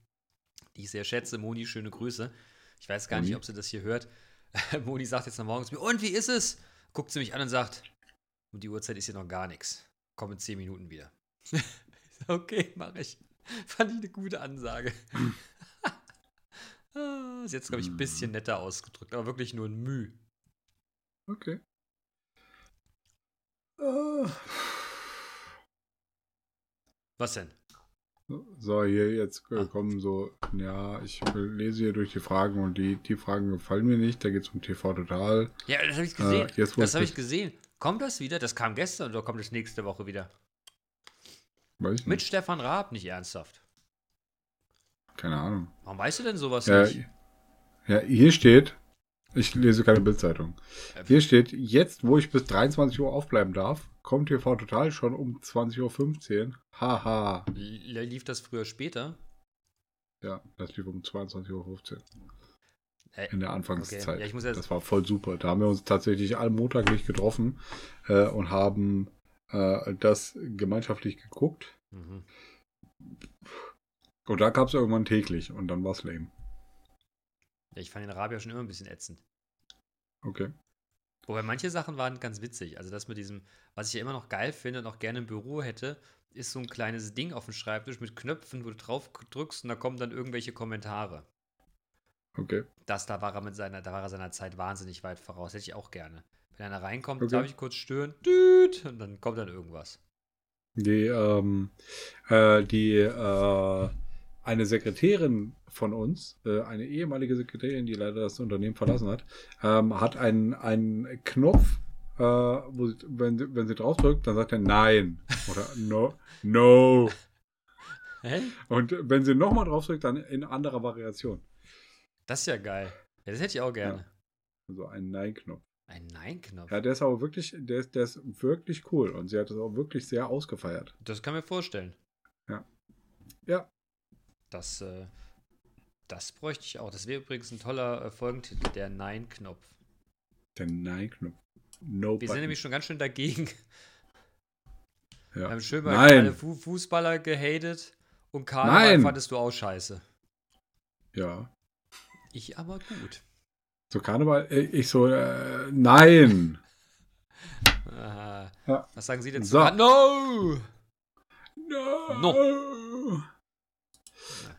die ich sehr schätze, Moni, schöne Grüße. Ich weiß gar nicht, Moni. ob sie das hier hört. Moni sagt jetzt am Morgen zu mir, und wie ist es? Guckt sie mich an und sagt, um die Uhrzeit ist hier noch gar nichts. Komm in 10 Minuten wieder. Okay, mache ich. Fand ich eine gute Ansage. Ah, ist jetzt, glaube ich, ein bisschen netter ausgedrückt, aber wirklich nur ein Müh. Okay. Äh, Was denn? So, hier jetzt äh, Ah. kommen so, ja, ich lese hier durch die Fragen und die, die Fragen gefallen mir nicht. Da geht es um TV Total. Ja, das habe ich gesehen. Äh, jetzt, das habe ich gesehen. Kommt das wieder? Das kam gestern oder kommt es nächste Woche wieder? Weiß ich Mit nicht. Stefan Raab, nicht ernsthaft. Keine Ahnung. Warum weißt du denn sowas Ja, nicht? ja, hier steht, ich lese keine Bildzeitung. Hier steht, jetzt, wo ich bis 23 Uhr aufbleiben darf, kommt TV Total schon um 20.15 Uhr. Haha. Lief das früher später? Ja, das lief um 22.15 Uhr. Äh, In der Anfangszeit. Okay, ja, ich muss jetzt- das war voll super. Da haben wir uns tatsächlich alle monatlich getroffen äh, und haben äh, das gemeinschaftlich geguckt. Mhm. Und da gab es irgendwann täglich und dann war es lame. Ja, ich fand den ja schon immer ein bisschen ätzend. Okay. Wobei manche Sachen waren ganz witzig. Also das mit diesem, was ich ja immer noch geil finde und auch gerne im Büro hätte, ist so ein kleines Ding auf dem Schreibtisch mit Knöpfen, wo du drauf drückst und da kommen dann irgendwelche Kommentare. Okay. Das, da war er mit seiner, da war er seiner Zeit wahnsinnig weit voraus. Hätte ich auch gerne. Wenn einer reinkommt, Okay. darf ich kurz stören, düt, und dann kommt dann irgendwas. Die, ähm, äh, die, äh, eine Sekretärin von uns, äh, eine ehemalige Sekretärin, die leider das Unternehmen verlassen hat, ähm, hat einen, einen Knopf, äh, wo sie, wenn, sie, wenn sie draufdrückt, dann sagt er Nein oder No, No. Hä? Und wenn sie nochmal draufdrückt, dann in anderer Variation. Das ist ja geil. Ja, das hätte ich auch gerne. Also ein Nein-Knopf. Ein Nein-Knopf. Ja, der ist aber wirklich, der ist, der ist wirklich cool und sie hat es auch wirklich sehr ausgefeiert. Das kann mir vorstellen. Ja. Ja. Das, äh, das bräuchte ich auch. Das wäre übrigens ein toller äh, Folgentitel, der Nein-Knopf. Der Nein-Knopf. No Wir sind button. nämlich schon ganz schön dagegen. Wir ja. haben schön mal alle Fu Fußballer gehatet und Karneval Nein. fandest du auch scheiße. ja. Ich aber gut. So Karneval, äh, ich so, äh, nein. Aha. Ja. Was sagen Sie denn zu So. Kar- No! No.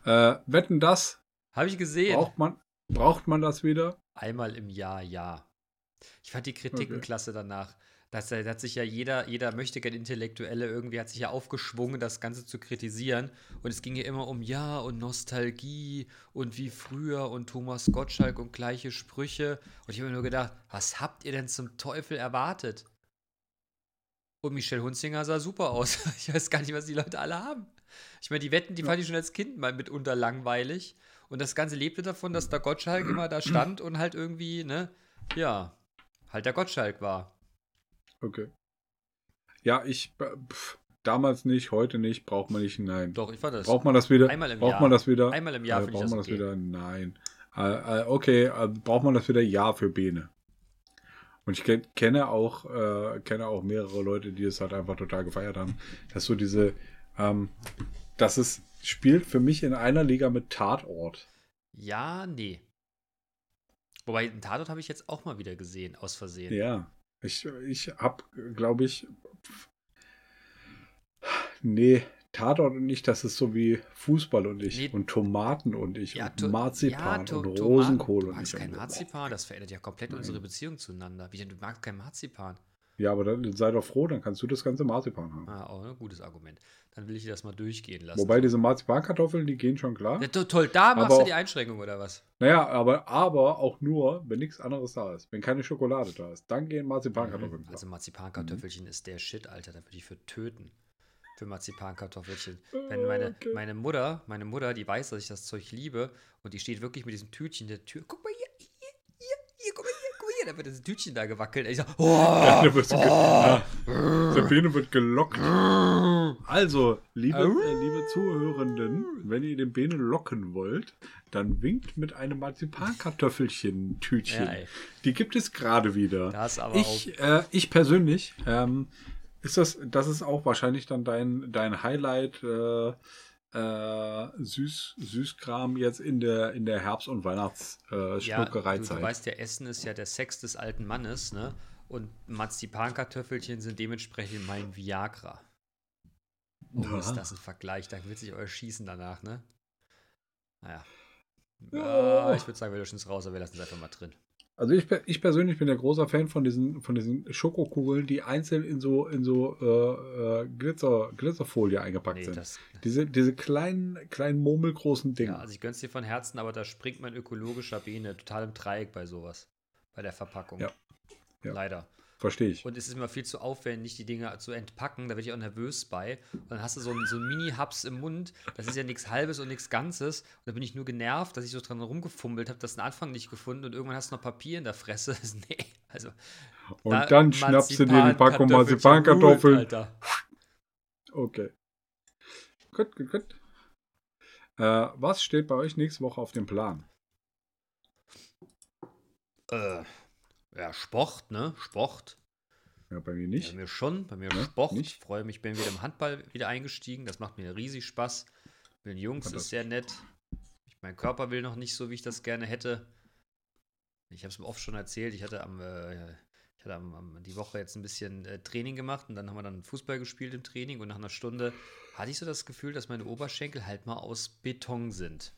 Äh, wetten das? Habe ich gesehen. Braucht man, braucht man das wieder? Einmal im Jahr, ja. Ich fand die Kritiken Okay. klasse danach. Das, da hat sich ja jeder, jeder möchte gern Intellektuelle irgendwie hat sich ja aufgeschwungen, das Ganze zu kritisieren. Und es ging ja immer um Ja und Nostalgie und wie früher und Thomas Gottschalk und gleiche Sprüche. Und ich habe mir nur gedacht, was habt ihr denn zum Teufel erwartet? Und Michelle Hunzinger sah super aus. Ich weiß gar nicht, was die Leute alle haben. Ich meine, die Wetten, die fand ich schon als Kind mal mitunter langweilig. Und das Ganze lebte davon, dass der Gottschalk immer da stand und halt irgendwie, ne, ja, halt der Gottschalk war. Okay. Ja, ich, äh, pf, damals nicht, heute nicht, braucht man nicht, nein. Doch, ich fand das. Braucht man das wieder? Einmal im braucht Jahr. man das wieder? Einmal im Jahr äh, finde ich braucht man das okay. wieder? Nein. Äh, äh, okay, äh, braucht man das wieder? Ja, für Bene. Und ich ken, kenne auch, äh, kenne auch mehrere Leute, die es halt einfach total gefeiert haben. Dass so diese, ähm, dass es spielt für mich in einer Liga mit Tatort. Ja, nee. Wobei, einen Tatort habe ich jetzt auch mal wieder gesehen, aus Versehen. Ja. Ich, ich hab, glaube ich, nee, Tatort und ich, das ist so wie Fußball und ich Nee. und Tomaten und ich Ja, und Marzipan ja, to- und. Rosenkohl Du und magst ich. kein und- Marzipan, das verändert ja komplett Nein. unsere Beziehung zueinander. Wie denn, du magst kein Marzipan? Ja, aber dann sei doch froh, dann kannst du das ganze Marzipan haben. Ah, auch ein gutes Argument. Dann will ich dir das mal durchgehen lassen. Wobei diese Marzipankartoffeln, die gehen schon klar. ja, to toll, da machst Aber du die Einschränkung oder was? Naja, aber, aber auch nur, wenn nichts anderes da ist. Wenn keine Schokolade da ist, dann gehen Marzipankartoffeln Mhm. klar. Also Marzipankartoffelchen ist der Shit, Alter. Da würde ich für töten. Für Marzipankartoffelchen. Wenn meine, Okay. meine Mutter, meine Mutter, die weiß, dass ich das Zeug liebe und die steht wirklich mit diesem Tütchen in der Tür. Guck mal hier, hier, hier, hier, guck mal hier. Da wird das Tütchen da gewackelt. Ich sag, oh, Da wirst du ge- oh, Ja, Sabine wird gelockt. Also, liebe, äh, liebe Zuhörenden, wenn ihr den Bene locken wollt, dann winkt mit einem Marzipankartoffelchen-Tütchen. Ja. Die gibt es gerade wieder. Das aber ich, äh, ich persönlich, ähm, ist das, das ist auch wahrscheinlich dann dein, dein Highlight, äh, äh, Süß, Süßkram jetzt in der, in der Herbst- und Ja, du, du weißt ja, Essen ist ja der Sex des alten Mannes, ne? Und Marzipankartoffelchen sind dementsprechend mein Viagra. Oh, Ja. ist das ein Vergleich? Da wird sich euer schießen danach, ne? Naja. Ja. Ja, ich würde sagen, wir löschen es raus, aber wir lassen es einfach mal drin. Also ich, ich persönlich bin der großer Fan von diesen, von diesen Schokokugeln, die einzeln in so, in so äh, äh, Glitzer, Glitzerfolie eingepackt Nee, sind. das, Diese, diese kleinen, kleinen murmelgroßen Dinge. ja, also ich gönn's dir von Herzen, aber da springt mein ökologischer Bene total im Dreieck bei sowas. Bei der Verpackung. Ja. Ja. Leider. Verstehe ich. Und es ist immer viel zu aufwendig, die Dinger zu entpacken. Da werde ich auch nervös bei. Und dann hast du so einen, so Mini-Hubs im Mund. Das ist ja nichts Halbes und nichts Ganzes. Und da bin ich nur genervt, dass ich so dran rumgefummelt habe, das den Anfang nicht gefunden. Und irgendwann hast du noch Papier in der Fresse. nee, also. Und da- dann schnappst du dir die Packung Marzipankartoffeln. Alter. Okay. Gut, gut, gut. Äh, was steht bei euch nächste Woche auf dem Plan? Äh, ja, Sport, ne? Sport. Ja, bei mir Bei nicht. mir schon, bei mir Ne? Sport. Nicht? Ich freue mich, bin wieder im Handball wieder eingestiegen. Das macht mir riesig Spaß. Mit den Jungs ist sehr nett. Ich, mein Körper will noch nicht so, wie ich das gerne hätte. Ich habe es oft schon erzählt. Ich hatte am, äh, ich hatte am, am, die Woche jetzt ein bisschen äh, Training gemacht und dann haben wir dann Fußball gespielt im Training und nach einer Stunde hatte ich so das Gefühl, dass meine Oberschenkel halt mal aus Beton sind.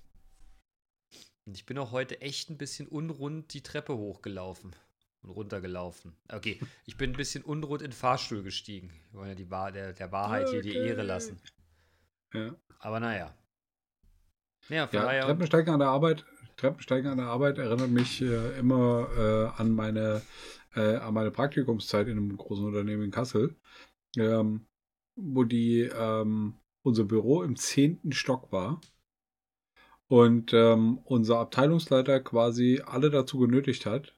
Und ich bin auch heute echt ein bisschen unrund die Treppe hochgelaufen und runtergelaufen. Okay, ich bin ein bisschen unrund in den Fahrstuhl gestiegen. Wir wollen ja die Wahr der, der Wahrheit hier die Okay. Ehre lassen. Ja. Aber naja. Ja, von Ja, daher. Treppensteigen an der Arbeit, Treppensteigen an der Arbeit erinnert mich äh, immer äh, an meine äh, an meine Praktikumszeit in einem großen Unternehmen in Kassel, ähm, wo die ähm, unser Büro im zehnten Stock war und ähm, unser Abteilungsleiter quasi alle dazu genötigt hat,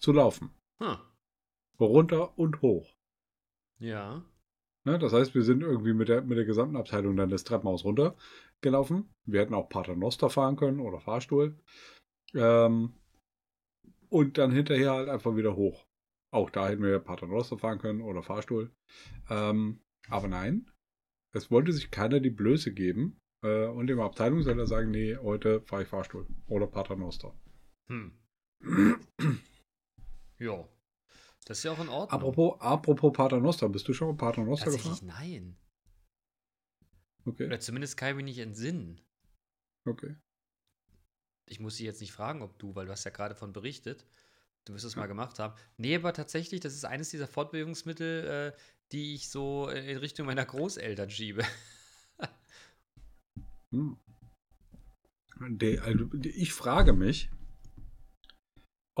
zu laufen, Hm, runter und hoch. ja. Ne, das heißt, wir sind irgendwie mit der, mit der gesamten Abteilung dann das Treppenhaus runtergelaufen. Wir hätten auch Paternoster fahren können oder Fahrstuhl. Ähm, und dann hinterher halt einfach wieder hoch. Auch da hätten wir Paternoster fahren können oder Fahrstuhl. Ähm, aber nein, es wollte sich keiner die Blöße geben äh, und dem Abteilungsleiter sagen, nee, heute fahre ich Fahrstuhl oder Paternoster. Hm. ja. Das ist ja auch in Ordnung. Apropos, apropos Paternoster, bist du schon mal Paternoster gefahren? nein. Okay, Oder zumindest kann ich mich nicht entsinnen. okay. Ich muss dich jetzt nicht fragen, ob du, weil du hast ja gerade von berichtet, du wirst es mal gemacht haben. Nee, aber tatsächlich, das ist eines dieser Fortbewegungsmittel, äh, die ich so äh, in Richtung meiner Großeltern schiebe. Hm. Die, also, die- ich frage mich,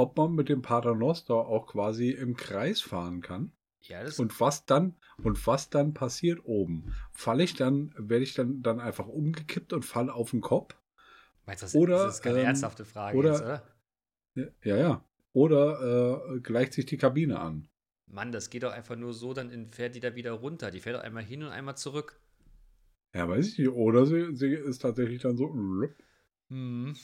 ob man mit dem Paternoster auch quasi im Kreis fahren kann ja, das und was dann und was dann passiert oben. Falle ich dann, werde ich dann, dann einfach umgekippt und falle auf den Kopf? meinst du, das, oder, das ist keine ähm, ernsthafte Frage oder- jetzt, oder? Ja, ja. Oder äh, gleicht sich die Kabine an? Mann, das geht doch einfach nur so, dann fährt die da wieder runter. Die fährt doch einmal hin und einmal zurück. Ja, weiß ich nicht. Oder sie, sie ist tatsächlich dann so. Hm.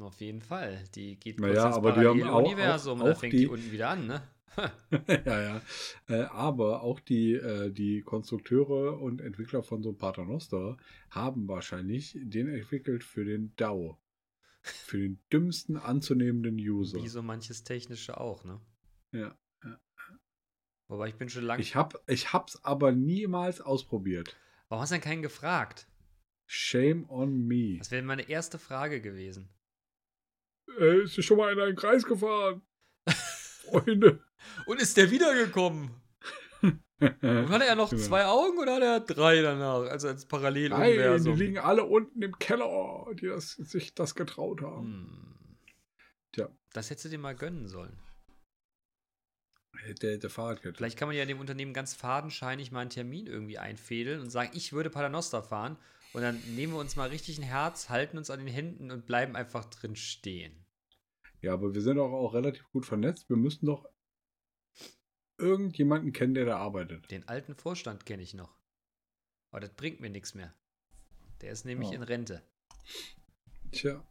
Auf jeden Fall. Die geht Naja, ins aber die haben auch- Paralleluniversum, auch- da auch fängt die, die- unten wieder an, ne? ja, ja. Äh, aber auch die, äh, die Konstrukteure und Entwickler von so einem Paternoster haben wahrscheinlich den entwickelt für den DAO. Für den dümmsten anzunehmenden User. Wie so manches Technische auch, ne? Ja. Wobei ich bin schon lange. Ich, hab, ich hab's aber niemals ausprobiert. Warum hast du denn keinen gefragt? Shame on me. Das wäre meine erste Frage gewesen. Äh, ist schon mal in einen Kreis gefahren? Freunde. Und ist der wiedergekommen? Und hatte er noch Ja. zwei Augen oder hat er drei danach? Also als Nein, die Paralleluniversum. liegen alle unten im Keller, die das, sich das getraut haben. Hm. Tja. Das hättest du dir mal gönnen sollen. Der, der Fahrradkette. Vielleicht kann man ja dem Unternehmen ganz fadenscheinig mal einen Termin irgendwie einfädeln und sagen, ich würde Paternoster fahren. Und dann nehmen wir uns mal richtig ein Herz, halten uns an den Händen und bleiben einfach drin stehen. Ja, aber wir sind auch, auch relativ gut vernetzt. Wir müssten doch irgendjemanden kennen, der da arbeitet. Den alten Vorstand kenne ich noch. Aber das bringt mir nichts mehr. Der ist nämlich Oh. in Rente. Tja.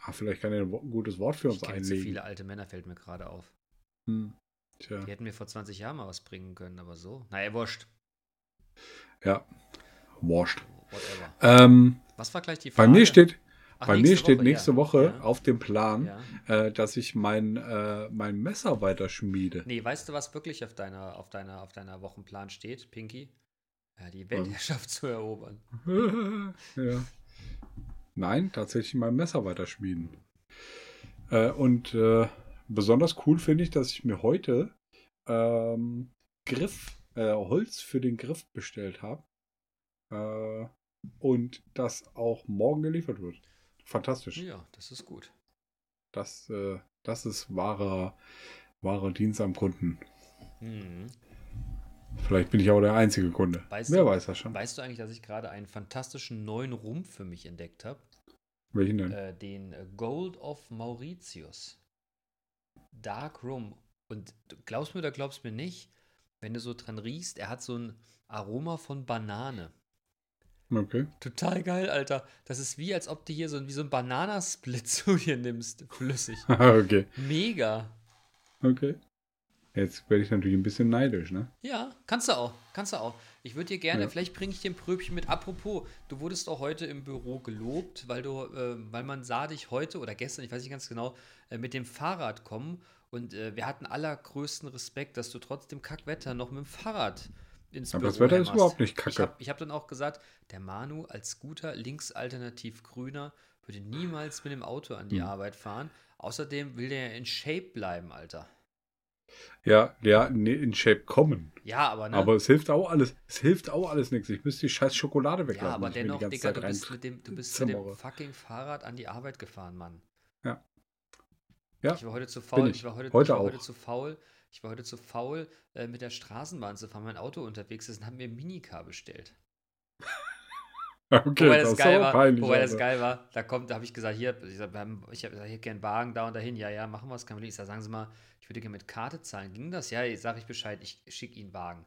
Ah, vielleicht kann er ein gutes Wort für uns Ich kenne zu einlegen. viele alte Männer, fällt mir gerade auf. Hm. Tja. Die hätten mir vor 20 Jahren mal was bringen können, aber so. Naja, wurscht. Ja. Wurscht. Ähm, Was war gleich die bei Frage? mir steht, Ach, bei mir steht Woche, nächste ja. Woche Ja. auf dem Plan, Ja. äh, dass ich mein, äh, mein Messer weiter schmiede. Nee, weißt du, was wirklich auf deiner, auf deiner, auf deiner Wochenplan steht, Pinky? Ja, die Weltherrschaft zu erobern. ja. Nein, tatsächlich mein Messer weiter schmieden. Äh, und äh, besonders cool finde ich, dass ich mir heute ähm, Griff, äh, Holz für den Griff bestellt habe. Und das auch morgen geliefert wird. Fantastisch. Ja, das ist gut. Das, äh, das ist wahrer, wahrer Dienst am Kunden. Mhm. Vielleicht bin ich auch der einzige Kunde. Weißt Wer du- weiß das schon. Weißt du eigentlich, dass ich gerade einen fantastischen neuen Rumpf für mich entdeckt habe? Welchen denn? Äh, den äh, Gold of Mauritius. Dark Rum. Und du glaubst mir oder glaubst mir nicht, wenn du so dran riechst, er hat so ein Aroma von Banane. Okay. Total geil, Alter. Das ist wie, als ob du hier so, ein- wie so ein Bananasplit zu dir nimmst. Flüssig. okay. Mega. Okay. Jetzt werde ich natürlich ein bisschen neidisch, ne? Ja, kannst du auch. Kannst du auch. Ich würde dir gerne, Ja. vielleicht bringe ich dir ein Pröbchen mit. Apropos, du wurdest auch heute im Büro gelobt, weil du, äh, weil man sah dich heute oder gestern, ich weiß nicht ganz genau, äh, mit dem Fahrrad kommen. Und äh, wir hatten allergrößten Respekt, dass du trotz dem Kackwetter noch mit dem Fahrrad ins Aber Büro das Wetter ist überhaupt nicht Ich kacke. habe ich hab dann auch gesagt, der Manu als guter linksalternativ Grüner würde niemals mit dem Auto an die Hm. Arbeit fahren. Außerdem will der ja in Shape bleiben, Alter. Ja, ja, nee, in Shape kommen. Ja, aber ne? Aber es hilft auch alles. Es hilft auch alles nichts. Ich müsste die scheiß Schokolade weglassen. Ja, aber dennoch, Digga, du bist mit dem, du bist mit dem fucking Fahrrad an die Arbeit gefahren, Mann. Ja. Ja, Ich war heute zu faul. Ich. ich. war heute, Heute ich war heute auch. zu faul. Ich war heute zu faul, äh, mit der Straßenbahn zu fahren. Mein Auto unterwegs ist und haben mir ein Minicar bestellt. Okay, wobei das, das, geil war, peinlich. wobei das Alter. geil war, da kommt, da habe ich gesagt, hier, ich haben, ich habe hier gern Wagen da und dahin. Ja, ja, machen wir es, kein Problem. Ich sag, sagen Sie mal, ich würde gerne mit Karte zahlen. Ging das? Ja, sage ich Bescheid, ich schicke Ihnen Wagen.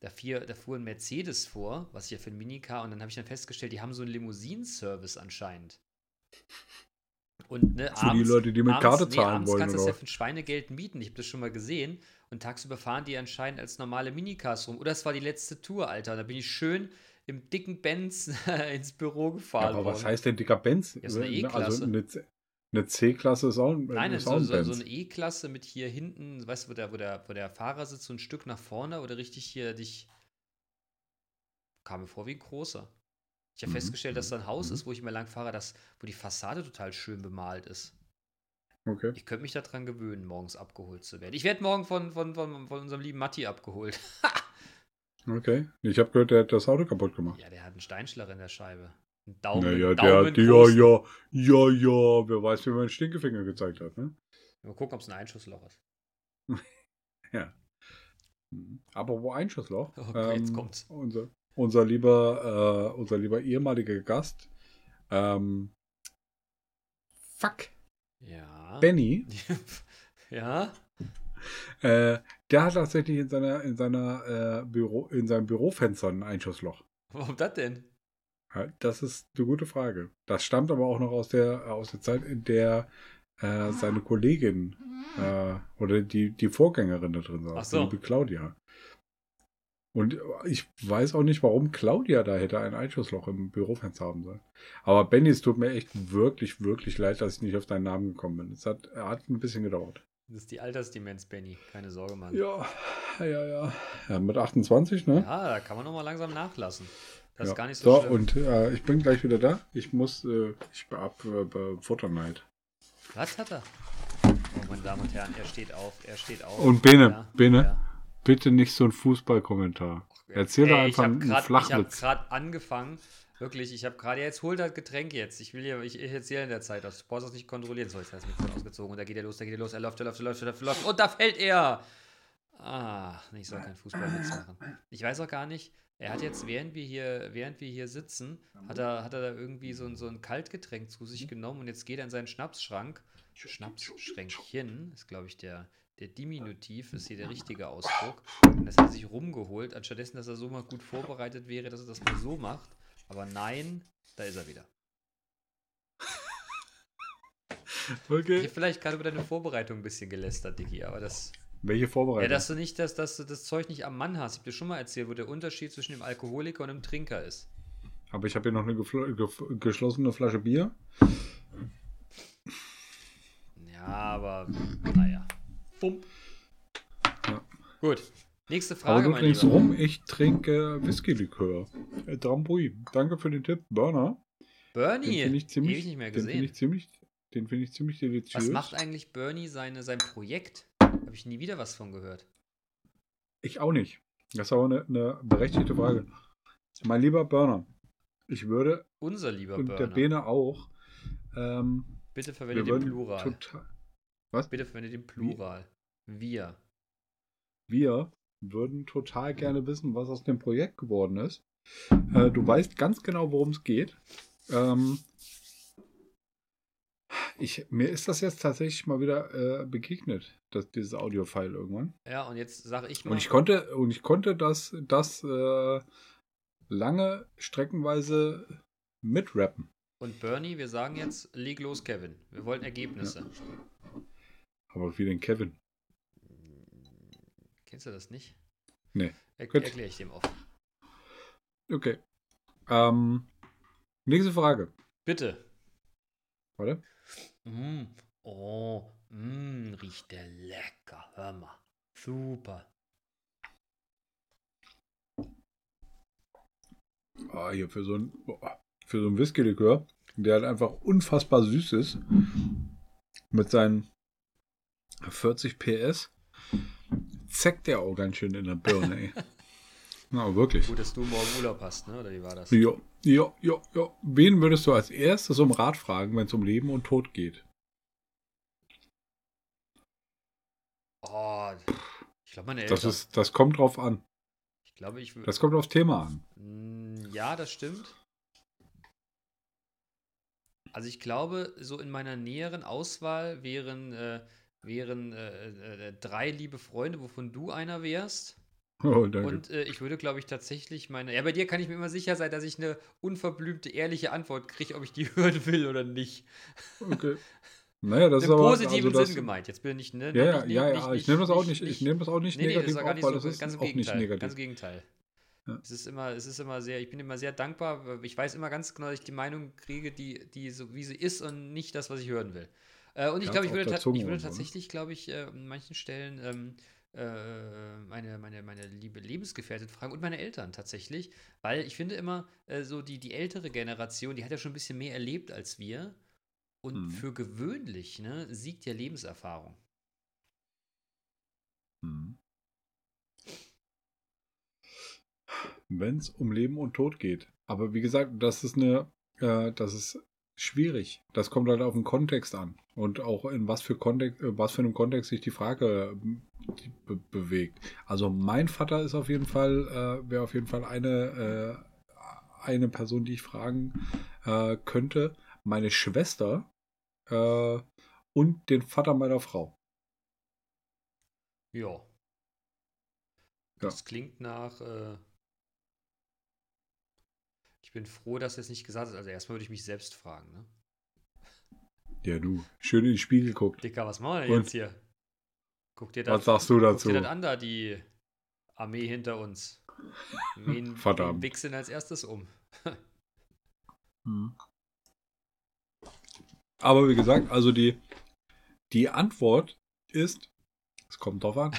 Da, fiel, da fuhr ein Mercedes vor, was ich ja für ein Minicar, und dann habe ich dann festgestellt, die haben so einen Limousinenservice anscheinend. Und ne, Für die Leute, die mit Karte nee, zahlen abends wollen, kannst du das ja für ein Schweinegeld mieten. Ich habe das schon mal gesehen. Und tagsüber fahren die anscheinend als normale Minicars rum. Oder es war die letzte Tour, Alter. Da bin ich schön im dicken Benz ins Büro Ja, gefahren. aber was worden. heißt denn dicker Benz? Ja, so eine Ne, E-Klasse. Also eine, C-Klasse ist auch, Nein, ist so, ein so, so eine E-Klasse mit hier hinten, weißt du, wo der, wo, der, wo der Fahrer sitzt, so ein Stück nach vorne oder richtig hier dich. Kam mir vor wie ein großer. Ich habe Mhm, festgestellt, dass da ein Haus mhm. ist, wo ich immer lang fahre, das, wo die Fassade total schön bemalt ist. okay. Ich könnte mich daran gewöhnen, morgens abgeholt zu werden. Ich werde morgen von, von, von, von unserem lieben Matti abgeholt. Okay. Ich habe gehört, der hat das Auto kaputt gemacht. ja, der hat einen Steinschlag in der Scheibe. Einen Daumen, naja, der Daumen hat, ja, ja, ja, ja, wer weiß, wie man den Stinkefinger gezeigt hat, ne? Mal gucken, ob es ein Einschussloch ist. Ja. Mhm. Aber wo Einschussloch? Okay, jetzt kommt's. Unser, unser lieber, äh, unser lieber ehemaliger Gast, ähm, fuck, Ja. Benny, ja. äh, der hat tatsächlich in seiner, in seiner äh, Büro, in seinem Bürofenster ein Einschussloch. Warum das denn? Ja, Das ist eine gute Frage. Das stammt aber auch noch aus der, aus der Zeit, in der äh, seine Kollegin äh, oder die, die Vorgängerin da drin saß, Ach so. die liebe Claudia. Und ich weiß auch nicht, warum Claudia da hätte ein Einschussloch im Bürofenster haben sollen. Aber Benny, es tut mir echt wirklich, wirklich leid, dass ich nicht auf deinen Namen gekommen bin. Es hat, hat ein bisschen gedauert. Das ist die Altersdemenz, Benny. Keine Sorge, Mann. Ja, ja, ja. Ja, mit 28, ne? Ja, da kann man noch mal langsam nachlassen. Das Ja. ist gar nicht so, so schlimm. und äh, ich bin gleich wieder da. Ich muss, äh, ich hab äh, bei Futterneid. Was hat er? Oh, meine Damen und Herren, er steht auf, er steht auf. Und Bene, Ja, Bene, ja. Bitte nicht so ein Fußballkommentar. Erzähl doch Ey, einfach ich hab einen grad, Ich habe Flachwitz. gerade angefangen. Wirklich, ich habe gerade, jetzt hol das Getränk jetzt. Ich will hier, ich, ich erzähle in der Zeit aus. Du brauchst das nicht kontrollieren. So, jetzt hat das Mikrofon ausgezogen und da geht er los, da geht er los, er läuft, er läuft, er läuft, er läuft, er läuft. Und da fällt er! Ah, nee, ich soll keinen Fußballwitz machen. Ich weiß auch gar nicht, er hat jetzt, während wir hier, während wir hier sitzen, hat er, hat er da irgendwie so ein, so ein Kaltgetränk zu sich genommen und jetzt geht er in seinen Schnapsschrank. Schnapsschränkchen ist, glaube ich, der, der Diminutiv, ist hier der richtige Ausdruck. Und das hat er sich rumgeholt, anstattdessen, dass er so mal gut vorbereitet wäre, dass er das mal so macht. Aber nein, da ist er wieder. Ich Okay. habe vielleicht gerade über deine Vorbereitung ein bisschen gelästert, Dicky, aber das. Welche Ja, Vorbereitung? dass du nicht, dass, dass du das Zeug nicht am Mann hast. Ich habe dir schon mal erzählt, wo der Unterschied zwischen dem Alkoholiker und dem Trinker ist. Aber ich habe hier noch eine gef- geschlossene Flasche Bier. Ja, aber naja. Bump. Ja. Gut. Nächste Aber Frage, du mein trinkst rum, ich trinke Whisky-Likör. Äh, Drambuie. Danke für den Tipp, Burner. Den Bernie, finde ich ziemlich, ewig nicht mehr den finde gesehen. ich ziemlich, Den finde ich ziemlich deliziös. Was macht eigentlich Bernie seine, sein Projekt? Habe ich nie wieder was von gehört. Ich auch nicht. Das ist aber eine, eine berechtigte Frage. Mein lieber Burner, ich würde, Unser lieber und der Burner. Bene auch, ähm, Bitte verwende den Plural. total, was? Bitte verwende den Plural. Wir. Wir würden total gerne wissen, was aus dem Projekt geworden ist. Äh, du weißt ganz genau, worum es geht. Ähm, ich, mir ist das jetzt tatsächlich mal wieder äh, begegnet, dass dieses Audio-File irgendwann. Ja, und jetzt sage ich mal. Und ich konnte, und ich konnte das, das äh, lange streckenweise mitrappen. Und Bernie, wir sagen jetzt, leg los, Kevin. Wir wollen Ergebnisse. Aber wie denn Kevin? Kennst du das nicht? Nee. Er Gut. Erkläre ich dem auf. Okay. Ähm, nächste Frage. Bitte. Warte. Mm. Oh, mm, riecht der lecker. Hör mal. Super. Ah, hier für so ein, für so ein Whisky-Likör, der halt einfach unfassbar süß ist. Mit seinen 40 PS. Zeckt der auch ganz schön in der Birne, ey. Na, wirklich. Gut, dass du morgen Urlaub hast, ne? Oder wie war das? Ja, ja, ja, ja. Wen würdest du als erstes um Rat fragen, wenn es um Leben und Tod geht? Oh, ich glaube, meine Eltern. Das, ist, das kommt drauf an. ich glaube, ich würde. Das kommt aufs Thema an. Mm, Ja, das stimmt. Also ich glaube, so in meiner näheren Auswahl wären, äh, wären äh, äh, drei liebe Freunde, wovon du einer wärst. Oh, danke. Und äh, ich würde, glaube ich, tatsächlich meine. Ja, bei dir kann ich mir immer sicher sein, dass ich eine unverblümte, ehrliche Antwort kriege, ob ich die hören will oder nicht. Okay. Naja, das Im ist aber. positiven also das, Sinn gemeint. Jetzt bin ich, ne? Ja, ja, nicht- ja, nicht- ja. nicht- Ich nehme das auch nicht, ich nehme das auch nicht Nee, nee, das negativ ist gar auf, nicht weil so, das ist ganz im auch nicht Gegenteil. negativ. Ganz im Gegenteil. Ja. Es ist immer, es ist immer sehr, ich bin immer sehr dankbar. Ich weiß immer ganz genau, dass ich die Meinung kriege, die, die so wie sie ist und nicht das, was ich hören will. Äh, und ich glaube, ich würde, ta ich würde ne? tatsächlich, glaube ich, äh, an manchen Stellen ähm, äh, meine, meine, meine liebe Lebensgefährtin fragen und meine Eltern tatsächlich, weil ich finde immer, äh, so die, die ältere Generation, die hat ja schon ein bisschen mehr erlebt als wir. Und Mhm. für gewöhnlich ne, siegt ja Lebenserfahrung. Wenn es um Leben und Tod geht. Aber wie gesagt, das ist eine, äh, das ist schwierig. Das kommt halt auf den Kontext an. Und auch in was für Kontext, äh, was für einem Kontext sich die Frage be bewegt. Also mein Vater ist auf jeden Fall, äh, wäre auf jeden Fall eine, äh, eine Person, die ich fragen äh, könnte. Meine Schwester äh, und den Vater meiner Frau. Ja. Das klingt nach. Ich bin froh, dass er es nicht gesagt hat. Also erstmal würde ich mich selbst fragen, ne? Ja, du. Schön in den Spiegel guckt. Dicker, was machen wir denn Und? jetzt hier? Guck dir Was das, sagst du guck dazu? dir das an, da die Armee hinter uns. Wen, Verdammt. wen wichsen als erstes um? Aber wie gesagt, also die, die Antwort ist, es kommt drauf an.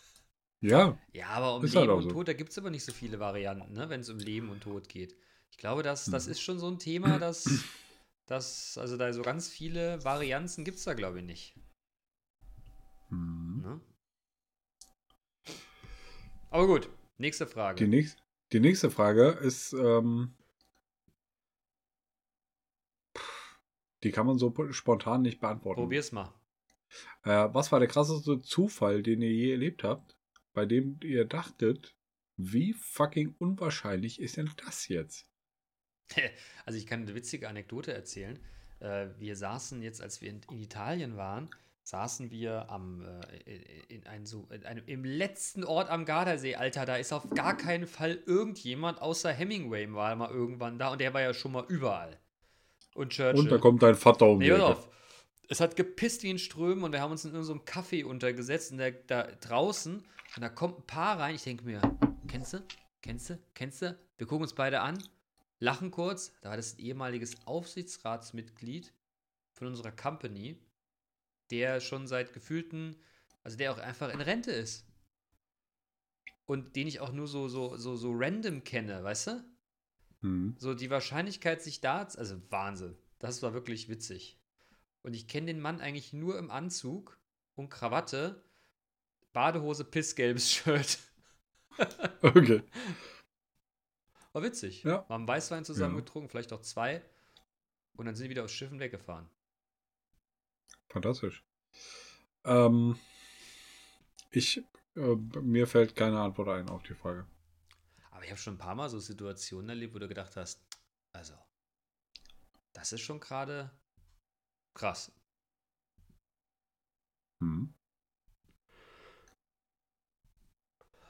ja, Ja, aber um Leben halt auch und so. Tod, da gibt es aber nicht so viele Varianten, ne, wenn es um Leben und Tod geht. Ich glaube, das, das Hm. ist schon so ein Thema, das, das also da so ganz viele Varianzen gibt es da, glaube ich, nicht. Mhm. Ne? Aber gut, nächste Frage. die, nächst, die nächste Frage ist, ähm, die kann man so spontan nicht beantworten. Probier's mal. Äh, was war der krasseste Zufall, den ihr je erlebt habt, bei dem ihr dachtet, wie fucking unwahrscheinlich ist denn das jetzt? Also ich kann eine witzige Anekdote erzählen. Äh, wir saßen jetzt, als wir in, Italien waren, saßen wir am, äh, in, ein, so, in einem, im letzten Ort am Gardasee, Alter, da ist auf gar keinen Fall irgendjemand, außer Hemingway war mal irgendwann da und der war ja schon mal überall. Und Churchill. Und da kommt dein Vater um Nee, die auf. Es hat gepisst wie in Strömen und wir haben uns in irgendeinem Café untergesetzt und da, da draußen und da kommt ein Paar rein. Ich denke mir, kennst du? Kennst du? Kennst du? Wir gucken uns beide an, lachen kurz. Da war das ein ehemaliges Aufsichtsratsmitglied von unserer Company, der schon seit gefühlten, also der auch einfach in Rente ist. Und den ich auch nur so, so, so, so random kenne, weißt du? Mhm. So die Wahrscheinlichkeit, sich da, also Wahnsinn. Das war wirklich witzig. Und ich kenne den Mann eigentlich nur im Anzug und Krawatte, Badehose, pissgelbes Shirt. Okay. War witzig. Ja. Wir haben Weißwein zusammen Ja. getrunken, vielleicht auch zwei. Und dann sind wir wieder aus Schiffen weggefahren. Fantastisch. Ähm, ich, äh, mir fällt keine Antwort ein auf die Frage. Aber ich habe schon ein paar Mal so Situationen erlebt, wo du gedacht hast, also, das ist schon gerade krass. Hm.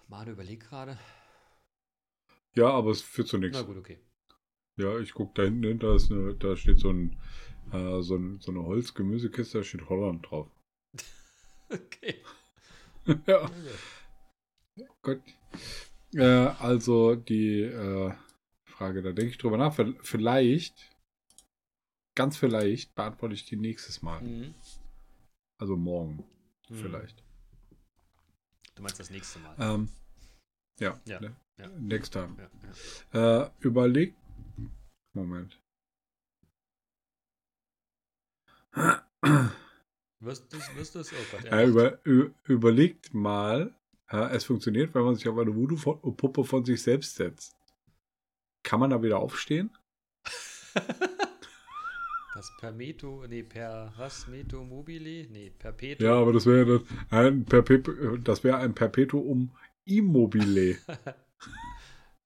Manu, überleg gerade. Ja, aber es führt zu nichts. Na gut, okay. Ja, ich gucke da hinten hin, da, ist eine, da steht so, ein, äh, so, ein, so eine Holzgemüsekiste, da steht Holland drauf. Okay. ja, gut. Äh, also die äh, Frage, da denke ich drüber nach. Vielleicht, ganz vielleicht, beantworte ich die nächstes Mal. Mhm. Also morgen, Mhm. vielleicht. Du meinst das nächste Mal. Ähm, ja, Ja, ne? Ja. next time. Ja, ja. Äh, überleg. Moment. Wirst du wirst du's? Oh Gott, er Äh, über, überlegt mal, ja, es funktioniert, wenn man sich auf eine Voodoo-Puppe von sich selbst setzt. Kann man da wieder aufstehen? Das Permeto, nee, per was? Meto mobile? Nee, Perpetuum. Ja, aber das wäre dann ein, Perpetu das wäre ein Perpetuum immobile.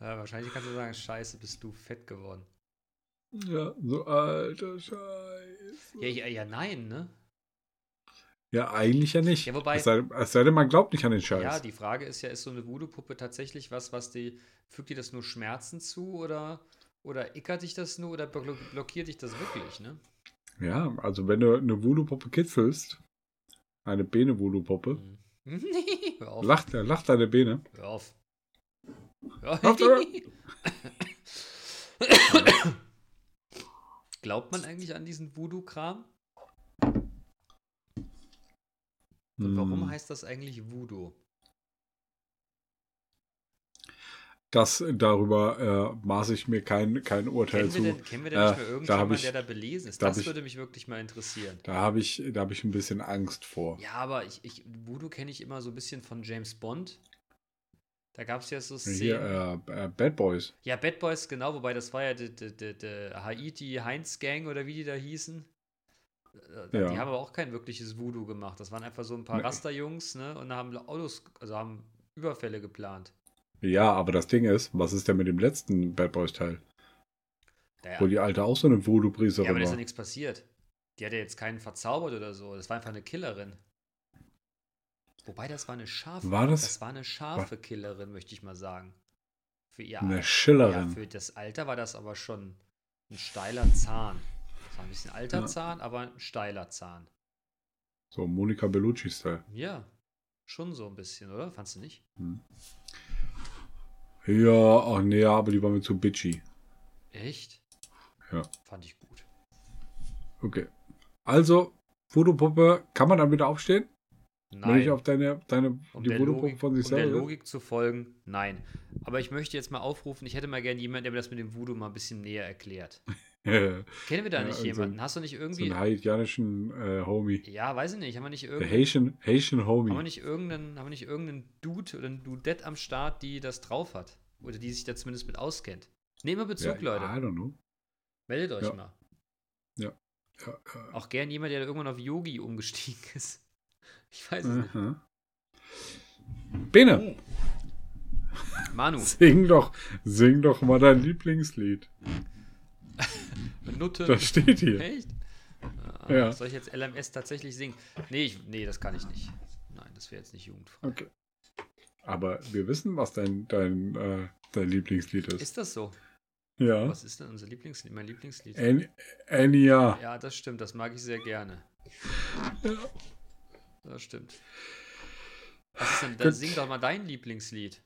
Ja, wahrscheinlich kannst du sagen, scheiße, bist du fett geworden. ja, so alter Scheiße. Ja, ja, ja, nein, ne? Ja, eigentlich ja nicht. Ja, wobei- es, sei, es sei denn, man glaubt nicht an den Scheiß. Ja, die Frage ist ja, ist so eine Voodoo-Puppe tatsächlich was, was die, fügt dir das nur Schmerzen zu oder, oder ickert dich das nur oder blo blockiert dich das wirklich, ne? Ja, also wenn du eine Voodoo-Puppe kitzelst, eine Bene-Voodoo-Puppe, Mhm. Nee, auf. lacht, lacht deine Bene. Hör auf. Glaubt man eigentlich an diesen Voodoo-Kram? Und warum Hm. heißt das eigentlich Voodoo? Das darüber äh, maße ich mir kein, kein Urteil Kennen zu. denn, kennen wir denn Äh, nicht mehr irgendjemanden, ich- der da belesen ist? da Das ich- würde mich wirklich mal interessieren. Da habe ich, da hab ich ein bisschen Angst vor. Ja, aber ich, ich, Voodoo kenne ich immer so ein bisschen von James Bond. Da gab es ja so Szenen. Hier, äh, äh, Bad Boys. Ja, Bad Boys, genau, wobei das war ja die, die, die, die Haiti Heinz Gang oder wie die da hießen. Äh, Ja. Die haben aber auch kein wirkliches Voodoo gemacht. Das waren einfach so ein paar Nee. Rasterjungs, ne? Und haben Autos, also haben Überfälle geplant. Ja, aber das Ding ist, was ist denn mit dem letzten Bad Boys Teil? Naja, Wo die alte auch so eine ja, Voodoo-Priesterin aber da ist ja war. nichts passiert. Die hat ja jetzt keinen verzaubert oder so. Das war einfach eine Killerin. Wobei, das war eine scharfe. War das- Das war eine scharfe Killerin, möchte ich mal sagen. Für ihr Eine Ja, Schillerin. für das Alter war das aber schon ein steiler Zahn. Das war ein bisschen alter Ja. Zahn, aber ein steiler Zahn. so Monica Bellucci-Style. Ja, schon so ein bisschen, oder? Fandst du nicht? Hm. Ja, ach nee, aber die war mir zu bitchy. Echt? Ja. Fand ich gut. Okay. Also, Voodoo-Puppe, kann man dann wieder aufstehen? Wenn ich Nein. auf deine, deine Um die der, Logik, von sich um der selber. Logik zu folgen, nein. Aber ich möchte jetzt mal aufrufen, ich hätte mal gerne jemanden, der mir das mit dem Voodoo mal ein bisschen näher erklärt. so Kennen wir da Ja, nicht also jemanden? Hast du nicht irgendwie. einen haitianischen äh, Homie. ja, weiß ich nicht. Haben wir nicht Der irgendeinen. Haitian, Haitian Haben wir Homie. nicht irgendeinen, haben wir nicht irgendeinen Dude oder einen Dudette am Start, die das drauf hat? Oder die sich da zumindest mit auskennt? Nehmt mal Bezug, ja, Leute. I don't know. Meldet euch Ja. mal. Ja, Auch gern jemand, der irgendwann auf Yogi umgestiegen ist. Ich weiß es nicht. aha. Bene, Manu, sing doch, sing doch mal dein Lieblingslied. Nutte. Das steht hier. Echt? Ah, Ja. Soll ich jetzt LMS tatsächlich singen? Nee, ich, nee, das kann ich nicht. Nein, das wäre jetzt nicht jugendfrei. Okay. Aber wir wissen, was dein, dein, äh, dein Lieblingslied ist. Ist das so? ja. Was ist denn unser Lieblingslied? Mein Lieblingslied? Enya. Ja, das stimmt, das mag ich sehr gerne. Das stimmt. Was ist denn, dann sing doch mal dein Lieblingslied.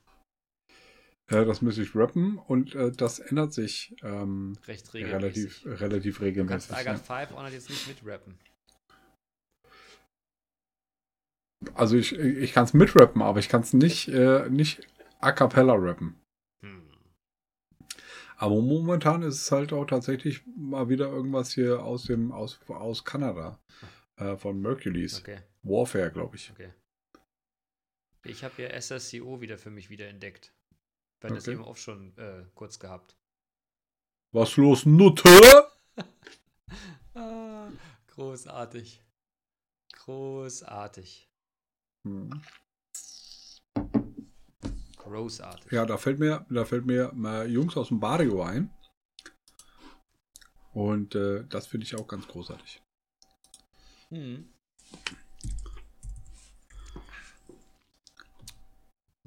Ja, das müsste ich rappen und äh, das ändert sich ähm, Recht regelmäßig. relativ, relativ du regelmäßig. kannst I ja. Five auch jetzt nicht mitrappen. Also ich, ich kann es mitrappen, aber ich kann es nicht, äh, nicht a cappella rappen. Hm. Aber momentan ist es halt auch tatsächlich mal wieder irgendwas hier aus dem aus, aus Kanada. Äh, von Mercury's. Okay, Warfare, glaube ich. okay. Ich habe ja SSCO wieder für mich wieder entdeckt. Wir hatten das Okay. eben auch schon äh, kurz gehabt. Was los, Nutte? Ah, großartig. Großartig. Hm. Großartig. Ja, da fällt mir, da fällt mir äh, Jungs aus dem Barrio ein. Und äh, das finde ich auch ganz großartig. Hm.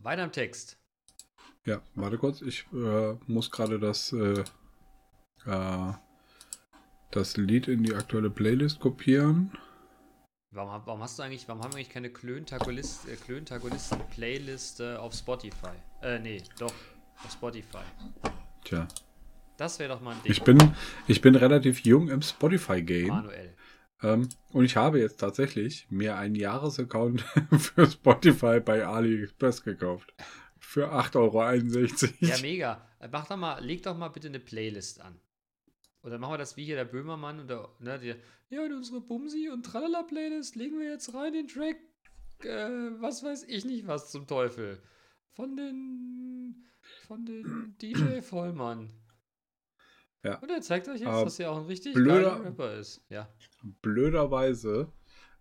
Weiter im Text. Ja, warte kurz, ich äh, muss gerade das, äh, äh, das Lied in die aktuelle Playlist kopieren. Warum, warum hast du eigentlich, warum haben wir eigentlich keine äh, Klöntagonisten-Playlist äh, auf Spotify? Äh, nee, doch, auf Spotify. Tja, Das wäre doch mal ein Ding. ich bin, ich bin relativ jung im Spotify-Game. Manuel. Ähm, und ich habe jetzt tatsächlich mir einen Jahresaccount für Spotify bei AliExpress gekauft. Für 8,61 Euro. Ja, mega. Äh, Mach doch mal, leg doch mal bitte eine Playlist an. Oder machen wir das wie hier der Böhmermann und der, ne, die, ja, in unsere Bumsi und Tralala Playlist legen wir jetzt rein den Track, äh, was weiß ich nicht was zum Teufel. Von den, von den DJ Vollmann. Ja. Und er zeigt euch jetzt, Aber dass er auch ein richtig blöder- Rapper ist. Ja. Blöderweise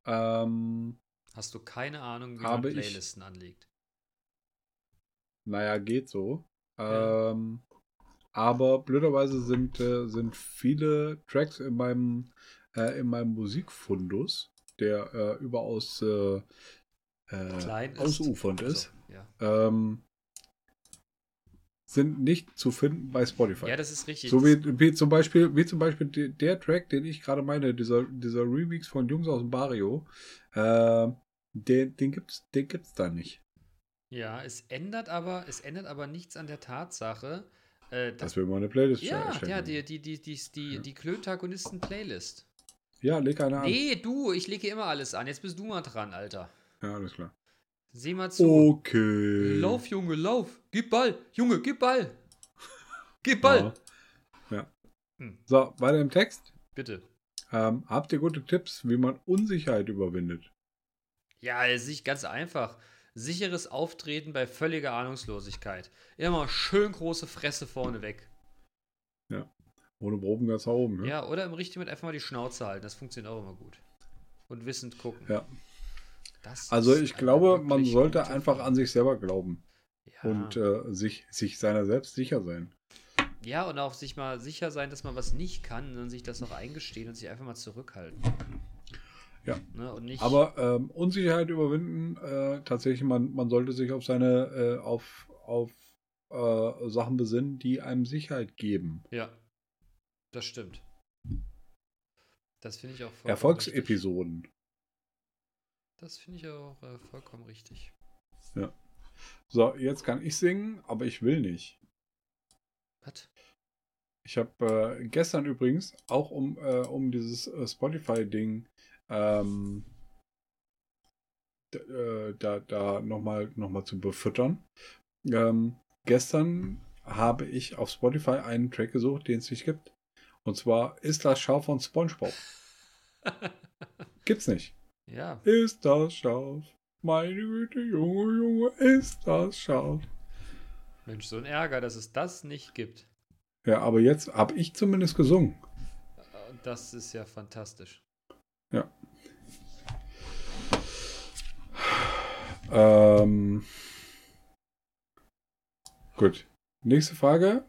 ähm, Hast du keine Ahnung, wie Habe man ich- Playlisten anlegt? Naja, geht so. Ja. Ähm, aber blöderweise sind, äh, sind viele Tracks in meinem, äh, in meinem Musikfundus, der äh, überaus äh, äh, Klein ist. ausufernd ist, Also, ja. ähm, sind nicht zu finden bei Spotify. ja, das ist richtig. so wie, wie zum Beispiel, wie zum Beispiel de- der Track, den ich gerade meine, dieser, dieser Remix von Jungs aus dem Barrio, äh, den, den gibt's, den gibt's da nicht. Ja, es ändert aber, es ändert aber nichts an der Tatsache, äh, dass Dass wir mal eine Playlist ja, erstellen. ja, die, die, die, die, die, die Klöntagonisten-Playlist. Ja, leg eine an. Nee, du, ich lege immer alles an. Jetzt bist du mal dran, Alter. Ja, alles klar. Sieh mal zu. Okay. Lauf, Junge, lauf. Gib Ball. Junge, gib Ball. Gib Ball. Ja. ja. Hm. So, weiter im Text. Bitte. Ähm, habt ihr gute Tipps, wie man Unsicherheit überwindet? Ja, es ist ganz einfach. Sicheres Auftreten bei völliger Ahnungslosigkeit. Immer schön große Fresse vorne weg. Ohne Proben ganz nach oben. Ne? Ja, oder im richtigen Moment einfach mal die Schnauze halten. Das funktioniert auch immer gut. Und wissend gucken. Ja. Das Also ich glaube, man sollte einfach an sich selber glauben Ja. und äh, sich, sich seiner selbst sicher sein. ja, und auch sich mal sicher sein, dass man was nicht kann und sich das auch eingestehen und sich einfach mal zurückhalten. Ja. Ne, Aber ähm, Unsicherheit überwinden, äh, tatsächlich, man, man sollte sich auf seine, äh, auf, auf äh, Sachen besinnen, die einem Sicherheit geben. ja, das stimmt. Das finde ich auch richtig. Erfolgsepisoden. Das finde ich auch äh, vollkommen richtig. So, jetzt kann ich singen, aber ich will nicht. Was? Ich habe äh, gestern übrigens auch um, äh, um dieses äh, Spotify-Ding ähm, äh, da, da nochmal noch mal zu befüttern. Ähm, gestern habe ich auf Spotify einen Track gesucht, den es nicht gibt. Und zwar ist das Schaf von SpongeBob. Gibt's nicht. Ja, Ist das Schaf? Meine Güte, Junge, Junge, ist das Schaf? Mensch, so ein Ärger, dass es das nicht gibt. Ja, aber jetzt habe ich zumindest gesungen. Das ist ja fantastisch. Ähm, gut. Nächste Frage.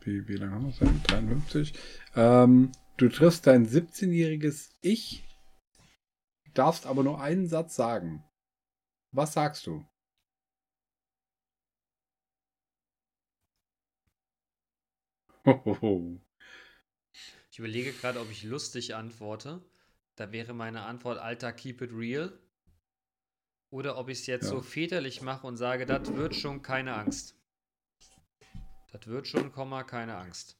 Wie, wie lange haben wir es denn? 53. Ähm, du triffst dein 17-jähriges Ich, darfst aber nur einen Satz sagen. Was sagst du? Hohoho. Ich überlege gerade, ob ich lustig antworte. Da wäre meine Antwort, Alter, keep it real. Oder ob ich es jetzt Ja. so väterlich mache und sage, das wird schon keine Angst. Das wird schon, Komma, keine Angst.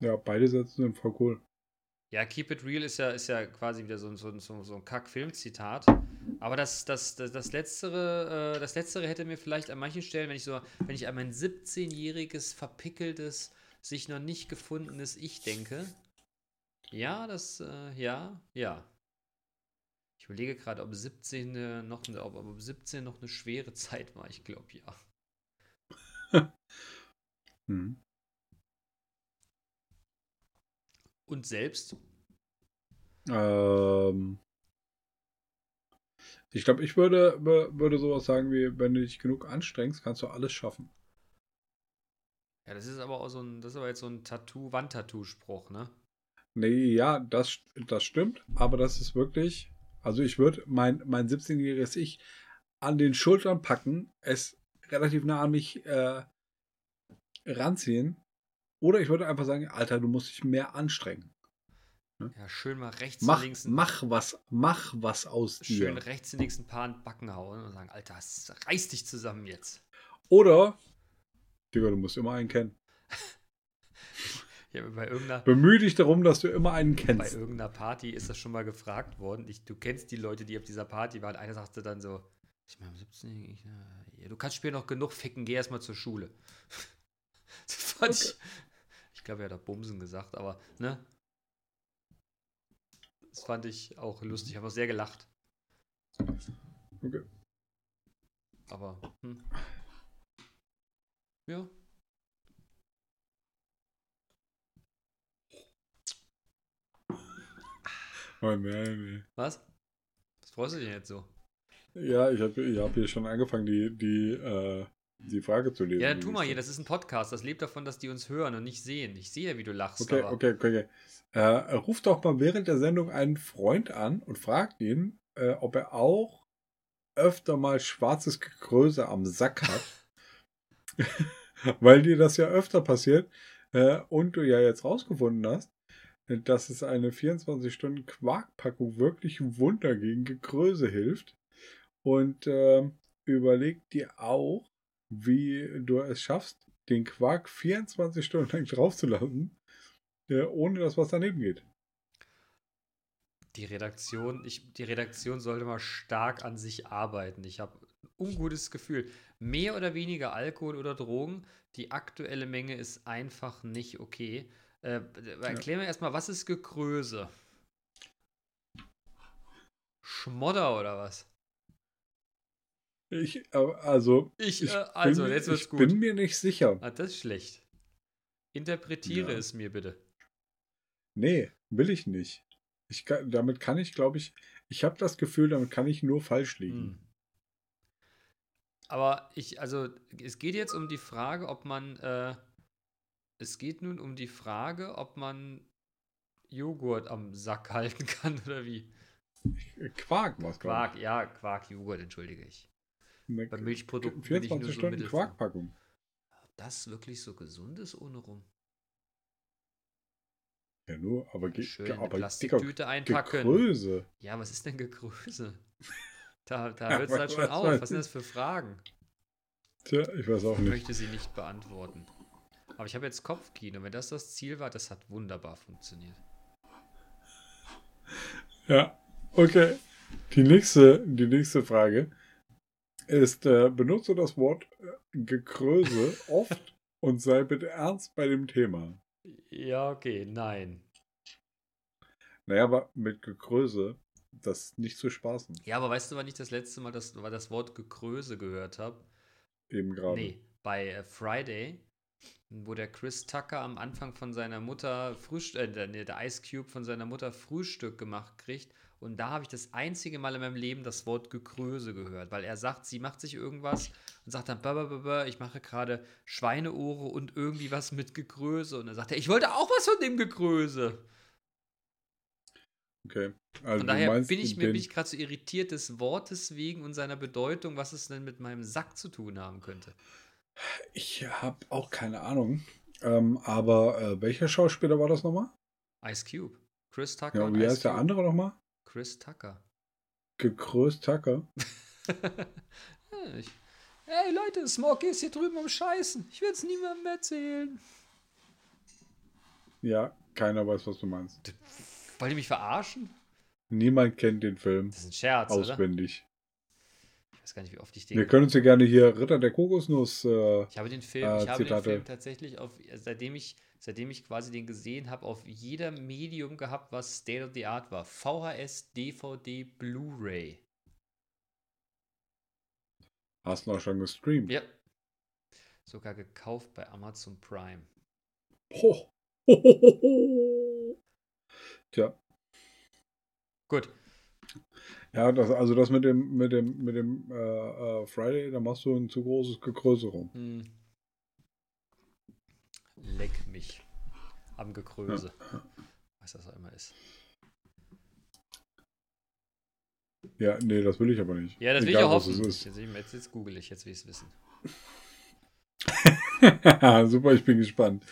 Ja, beide Sätze sind voll cool. Ja, Keep It Real ist ja, ist ja quasi wieder so, so, so, so ein Kack-Film-Zitat. Aber das, das, das, das, Letztere, äh, das Letztere hätte mir vielleicht an manchen Stellen, wenn ich so, wenn ich an mein 17-jähriges, verpickeltes, sich noch nicht gefundenes Ich denke. Ja, das, äh, ja, ja. Ich überlege gerade, ob 17 äh, noch, ob, ob 17 noch eine schwere Zeit war. Ich glaube ja. Hm. Und selbst? Ähm, ich glaube, ich würde, wür- würde sowas sagen wie, wenn du dich genug anstrengst, kannst du alles schaffen. Ja, das ist aber auch so ein, das ist aber jetzt so ein Tattoo, Wandtattoo-Spruch, ne? Nee, ja, das, das stimmt, aber das ist wirklich, also ich würde mein, mein 17-jähriges Ich an den Schultern packen, es relativ nah an mich äh, ranziehen, oder ich würde einfach sagen, Alter, du musst dich mehr anstrengen. Ja, schön mal rechts Mach, und links mach was, mach was aus schön dir. rechts und links ein paar in Backen hauen und sagen, Alter, reiß dich zusammen jetzt. Oder, Digga, du musst immer einen kennen. Ja, bei Bemühe dich darum, dass du immer einen bei kennst. irgendeiner Party ist das schon mal gefragt worden. Ich, du kennst die Leute, die auf dieser Party waren. Einer sagte dann so, ich meine, 17, ich, äh, ja, du kannst später noch genug ficken, geh erstmal zur Schule. das fand ich, ich glaube, er hat auch Bumsen gesagt, aber, ne? Das fand ich auch lustig. Ich habe auch sehr gelacht. Okay. Aber, hm. Ja. Oh nein, Was? Was freust du dich denn jetzt so? Ja, ich habe ich hab hier schon angefangen, die, die, äh, die Frage zu lesen. Ja, die tu mal hier, das ist ein Podcast, das lebt davon, dass die uns hören und nicht sehen. Ich sehe ja, wie du lachst, Okay, okay, okay. Äh, ruf doch mal während der Sendung einen Freund an und fragt ihn, äh, ob er auch öfter mal schwarzes Gekröse am Sack hat. Weil dir das ja öfter passiert äh, und du ja jetzt rausgefunden hast, dass es eine 24-Stunden-Quarkpackung wirklich Wunder gegen Gekröse hilft. Und äh, überleg dir auch, wie du es schaffst, den Quark 24 Stunden lang draufzulassen, äh, ohne dass was daneben geht. die Redaktion, ich, die Redaktion sollte mal stark an sich arbeiten. Ich habe ein ungutes Gefühl. Mehr oder weniger Alkohol oder Drogen, die aktuelle Menge ist einfach nicht okay. Äh, erklär mir erstmal, was ist Gekröse? Schmodder oder was? Ich, äh, also, Ich, ich, äh, also, bin, jetzt wird's ich gut. bin mir nicht sicher. Ah, das ist schlecht. Interpretiere Ja. es mir bitte. Nee, will ich nicht. Ich kann, damit kann ich, glaube ich, ich habe das Gefühl, damit kann ich nur falsch liegen. Hm. Aber ich, also, es geht jetzt um die Frage, ob man, äh, es geht nun um die Frage, ob man Joghurt am Sack halten kann oder wie. Quark was Quark, ja, Quark, Joghurt, entschuldige ich. Bei Milchprodukten bin ich nur 24 so Stunden mittel- Quarkpackung. Ob das wirklich so gesund ist ohne rum? Ja, nur, aber, ge- Schön aber Plastiktüte Dicker, einpacken. Gekröse. Ja, was ist denn Gegröße? Da, da hört es halt was- schon was auf. weiß Was sind das für Fragen? Tja, ich weiß auch Ich nicht. möchte sie nicht beantworten. Aber ich habe jetzt Kopfkino. Wenn das das Ziel war, das hat wunderbar funktioniert. Ja, okay. Die nächste, die nächste Frage ist, äh, benutze das Wort äh, Gekröse oft und sei bitte ernst bei dem Thema. Ja, okay, nein. Naja, aber mit Gekröse, das ist nicht zu spaßen. Ja, aber weißt du, wann ich das letzte Mal das, war das Wort Gekröse gehört habe? Eben gerade. Nee, bei äh, Friday, wo der Chris Tucker am Anfang von seiner Mutter Frühstück, äh, der, nee, der Ice Cube von seiner Mutter Frühstück gemacht kriegt. Und da habe ich das einzige Mal in meinem Leben das Wort Gekröse gehört, weil er sagt, sie macht sich irgendwas und sagt dann, "Babababa, ich mache gerade Schweineohre und irgendwie was mit Gekröse. Und dann sagt er, ich wollte auch was von dem Gekröse. Okay. Also Von du daher bin ich, mir bin ich gerade so irritiert des Wortes wegen und seiner Bedeutung, was es denn mit meinem Sack zu tun haben könnte. Ich habe auch keine Ahnung. Ähm, aber äh, welcher Schauspieler war das nochmal? Ice Cube. Chris Tucker Ja, und wie heißt der andere nochmal? Chris Tucker. Gekröst Tucker. Ich, hey Leute, Smokey ist hier drüben am Scheißen. Ich will es niemandem erzählen. Ja, keiner weiß, was du meinst. Wollt ihr mich verarschen? Niemand kennt den Film Das ist ein Scherz, oder? auswendig. Ich weiß gar nicht, wie oft ich den. Wir können uns ja gerne hier Ritter der Kokosnuss. Äh, Ich habe den Film, Äh, ich habe den. Film tatsächlich auf, seitdem ich, seitdem ich quasi den gesehen habe, auf jedem Medium gehabt, was State of the Art war. VHS, DVD, Blu-ray. hast du auch schon gestreamt. Ja. Sogar gekauft bei Amazon Prime. Ho. Tja, Gut. ja, das, also das mit dem, mit dem, mit dem äh, äh, Friday, da machst du ein zu großes Gegrößerung. Hm. Leck mich. Am Gekröse. Was das auch immer ist. Ja, nee, das will ich aber nicht. Ja, das will ich Egal, auch hoffen. Jetzt, jetzt, jetzt google ich, jetzt will ich es wissen. Super, ich bin gespannt.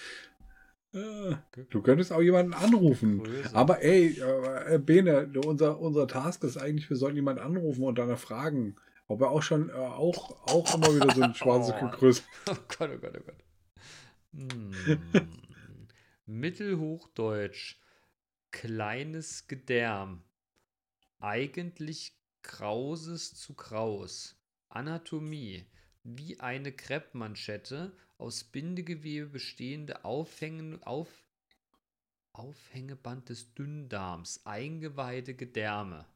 Äh, Du könntest auch jemanden anrufen. Größe. Aber ey, äh, Bene, unser, unser Task ist eigentlich, wir sollten jemanden anrufen und danach fragen, ob er auch schon, äh, auch, auch immer wieder so ein schwarzes Oh. Gegröße. Oh Gott, oh Gott, oh Gott. Hm. Mittelhochdeutsch. Kleines Gedärm. Eigentlich Krauses zu Kraus. Anatomie. Wie eine Kreppmanschette aus Bindegewebe bestehende Aufhängen, auf, Aufhängeband des Dünndarms. Eingeweide Gedärme.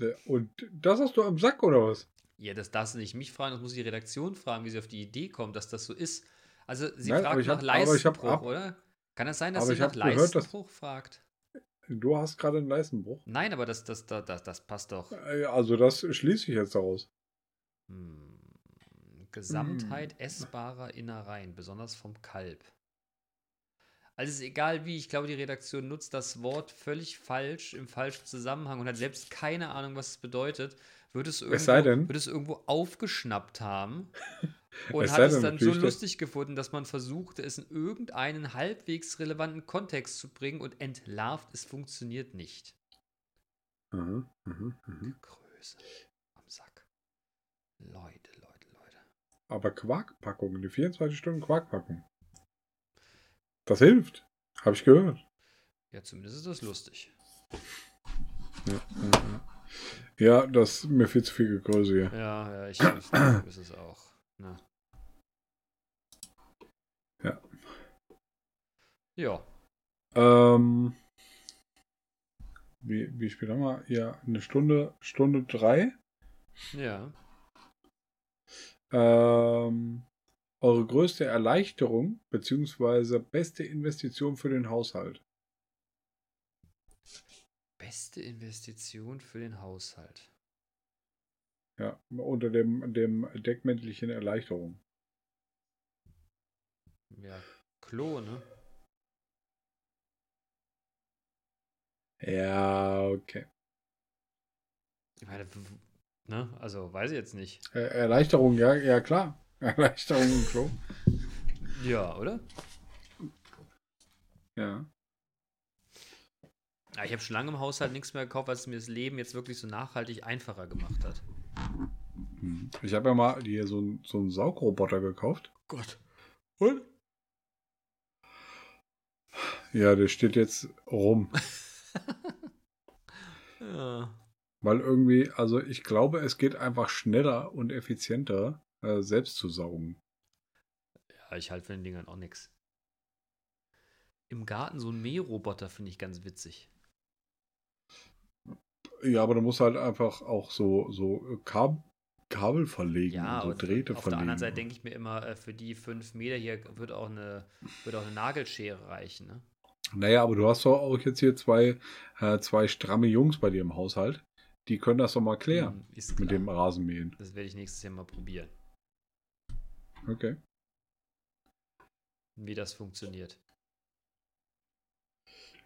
Äh, Und das hast du am Sack oder was? Ja, das darfst du nicht mich fragen, das muss die Redaktion fragen, wie sie auf die Idee kommt, dass das so ist. Also, sie Nein, fragt nach hab- Leistenbruch, ab- oder? Kann das sein, dass sie nach hab gehört, Leistenbruch fragt? Du hast gerade einen Leistenbruch. Nein, aber das, das, das, das, das passt doch. Äh, Also das schließe ich jetzt daraus. Hm. Gesamtheit essbarer Innereien, besonders vom Kalb. Also es ist egal wie, ich glaube, die Redaktion nutzt das Wort völlig falsch, im falschen Zusammenhang und hat selbst keine Ahnung, was es bedeutet. Wird es irgendwo, Es wird es irgendwo aufgeschnappt haben und Es hat es dann so lustig gefunden, dass man versucht, es in irgendeinen halbwegs relevanten Kontext zu bringen und entlarvt, es funktioniert nicht. Mhm, mhm, mhm. Größe am Sack. Leute, Leute, Leute. Aber Quarkpackung, die 24 Stunden Quarkpackung. Das hilft. Habe ich gehört. Ja, zumindest ist das lustig. Ja, ja, ja. ja, das ist mir viel zu viel Gegröße hier. Ja, ja, ich, ich glaube, ist es auch. Ne? Ja. Ja. Ähm, wie, wie spät haben wir? Ja, eine Stunde, Stunde drei. Ja. Ähm, eure größte Erleichterung beziehungsweise beste Investition für den Haushalt. Beste Investition für den Haushalt. Ja, unter dem, dem Deckmäntelchen Erleichterung. Ja, Klo, ne? Ja, okay. Ich meine, ne? Also, weiß ich jetzt nicht. Erleichterung, ja, ja klar. Erleichterung im Klo. Ja, oder? Ja. Ja, ich habe schon lange im Haushalt nichts mehr gekauft, was mir das Leben jetzt wirklich so nachhaltig einfacher gemacht hat. Hm. Ich habe ja mal hier so, einen- so einen Saugroboter gekauft. Gott. Und? Ja, der steht jetzt rum. Ja. Weil irgendwie, also ich glaube, es geht einfach schneller und effizienter, äh, selbst zu saugen. Ja, ich halte von den Dingern auch nichts. Im Garten so ein Mähroboter finde ich ganz witzig. Ja, aber du musst halt einfach auch so, so Kab Kabel verlegen, Ja, und so Drähte auf der verlegen. anderen Seite denke ich mir immer, äh, für die fünf Meter hier wird auch eine, wird auch eine Nagelschere reichen. Ne? Naja, aber du hast doch auch jetzt hier zwei, äh, zwei stramme Jungs bei dir im Haushalt. Die können das doch mal klären Hm, mit dem Rasenmähen. Das werde ich nächstes Jahr mal probieren, Okay. wie das funktioniert.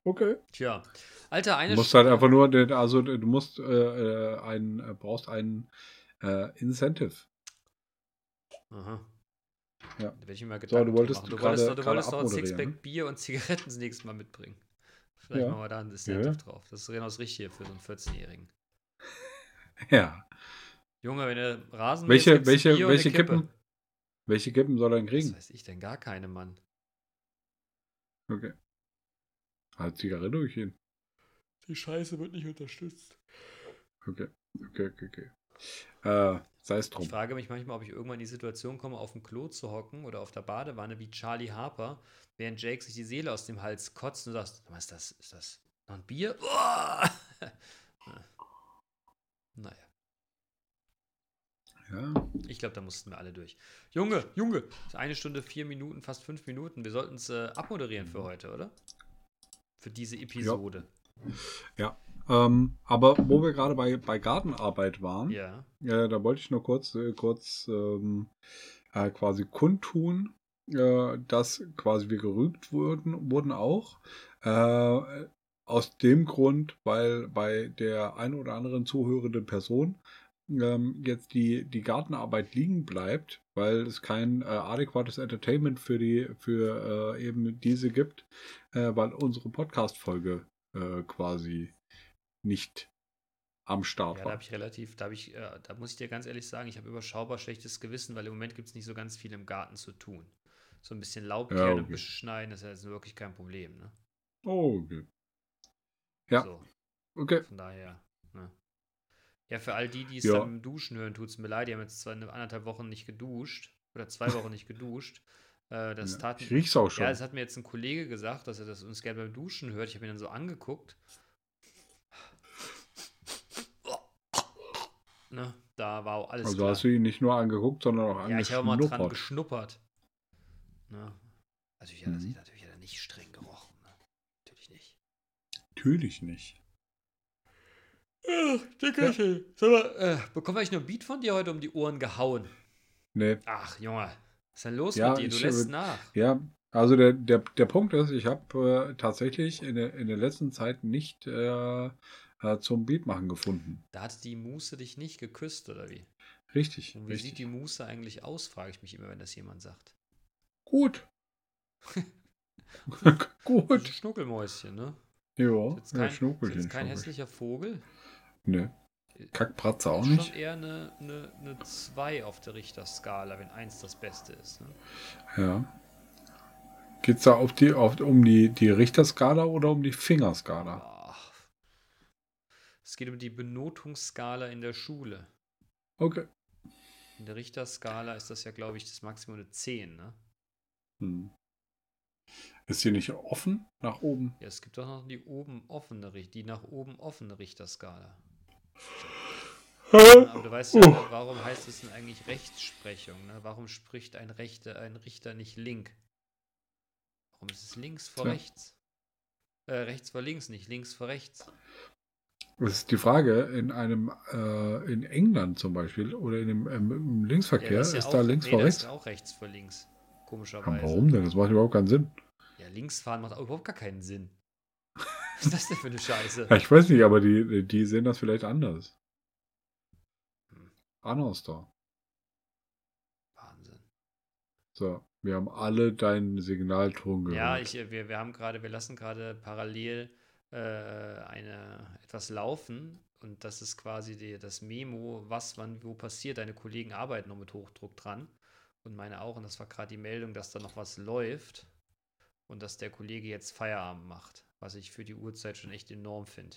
Okay. Tja, Alter, eine Du musst Sch- halt einfach nur, also du musst äh, äh, einen, äh, brauchst einen äh, Incentive. Aha. Ja. Da ich mir mal du Gedanken drüber wolltest machen. Du gerade- wolltest, doch- du wolltest doch ein Sixpack ne? Bier und Zigaretten das nächste Mal mitbringen. Vielleicht Ja. machen wir da ein Incentive Ja. drauf. Das ist genau das Richtige für so einen 14-Jährigen. Ja. Junge, wenn der Rasen Welche, welche, Bier welche eine Kippe. Kippen? Welche Kippen soll er denn Was kriegen? weiß ich denn? Gar keine, Mann. Okay. Halt Zigarettenchen. Die Scheiße wird nicht unterstützt. Okay, okay, okay, okay. Äh, sei es Ich drum. frage mich manchmal, ob ich irgendwann in die Situation komme, auf dem Klo zu hocken oder auf der Badewanne wie Charlie Harper, während Jake sich die Seele aus dem Hals kotzt und sagt, was ist das? Ist das noch ein Bier? Uah! naja, Ja, ich glaube, da mussten wir alle durch. Junge, Junge, ist eine Stunde, vier Minuten, fast fünf Minuten. Wir sollten es äh, abmoderieren für heute, oder? Für diese Episode. Ähm, aber wo wir gerade bei, bei Gartenarbeit waren, Ja. Ja, da wollte ich nur kurz, äh, kurz ähm, äh, quasi kundtun, äh, dass quasi wir gerügt wurden, wurden auch. Äh, aus dem Grund, weil bei der ein oder anderen zuhörenden Person ähm, jetzt die, die Gartenarbeit liegen bleibt, weil es kein äh, adäquates Entertainment für die für äh, eben diese gibt, äh, weil unsere Podcast-Folge äh, quasi nicht am Start Ja, da war. habe ich relativ, da habe ich, äh, da muss ich dir ganz ehrlich sagen, ich habe überschaubar schlechtes Gewissen, weil im Moment gibt es nicht so ganz viel im Garten zu tun. So ein bisschen Laub Ja, okay. und Büsche schneiden, das ist ja jetzt wirklich kein Problem, ne? Oh, okay. Ja. So, Okay. von daher, ne? Ja, für all die, die es Ja. dann im Duschen hören, tut es mir leid, die haben jetzt zwar eine anderthalb Wochen nicht geduscht oder zwei Wochen nicht geduscht. Äh, das Ja, tat ich riech's auch schon. Ja, das hat mir jetzt ein Kollege gesagt, dass er das uns gerne beim Duschen hört. Ich habe ihn dann so angeguckt. Ne, da war auch alles also klar. hast du ihn nicht nur angeguckt, sondern auch Ja, ich habe mal dran angeschnuppert. geschnuppert. Ne? Also ich, Mhm. natürlich hat er nicht streng gerochen. Ne? Natürlich nicht. Natürlich nicht. Ach, Dickerchen. Sag mal, äh, bekommen wir eigentlich nur ein Beat von dir heute um die Ohren gehauen? Nee. Ach, Junge. Was ist denn los Ja, mit dir? Du ich lässt nach. Ja, also der, der, der Punkt ist, ich habe äh, tatsächlich in der, in der letzten Zeit nicht äh, äh, zum Beatmachen gefunden. Da hat die Muße dich nicht geküsst, oder wie? Richtig. Und wie richtig. sieht die Muße eigentlich aus, frage ich mich immer, wenn das jemand sagt. Gut. Ist Gut. ein Schnuckelmäuschen, ne? Ja, Ist jetzt ja kein, ist Schnuckelchen. jetzt kein hässlicher Vogel. Nee. Kackpratze auch nicht. schon eher eine, eine, eine 2 auf der Richterskala, wenn 1 das Beste ist. Ne? Ja. Geht's da auf die, auf, um die, die Richterskala oder um die Fingerskala? Ach. Es geht um die Benotungsskala in der Schule. Okay. In der Richterskala ist das ja, glaube ich, das Maximum eine 10. Ne? Hm. Ist die nicht offen nach oben? Ja, es gibt doch noch die oben offene, die nach oben offene Richterskala. Aber du weißt ja, warum heißt es denn eigentlich Rechtsprechung? Ne? Warum spricht ein, Rechte, ein Richter nicht link? Warum ist es links vor Tja. rechts? Äh, rechts vor links, nicht links vor rechts. Das ist die Frage, in einem, äh, in England zum Beispiel oder in dem ähm, im Linksverkehr, das ist, ja da auch- links nee, vor rechts? ist auch rechts vor links. Ja, Komischerweise. warum denn? Das macht überhaupt keinen Sinn. Ja, links fahren macht auch überhaupt gar keinen Sinn. Was ist das denn für eine Scheiße? Ich weiß nicht, aber die, die sehen das vielleicht anders. Hm. Anders da. Wahnsinn. So, wir haben alle deinen Signalton gehört. Ja, ich, wir, wir haben gerade, wir lassen gerade parallel äh, eine etwas laufen und das ist quasi die, das Memo, was wann wo passiert. Deine Kollegen arbeiten noch mit Hochdruck dran und meine auch. Und das war gerade die Meldung, dass da noch was läuft und dass der Kollege jetzt Feierabend macht, was ich für die Uhrzeit schon echt enorm finde.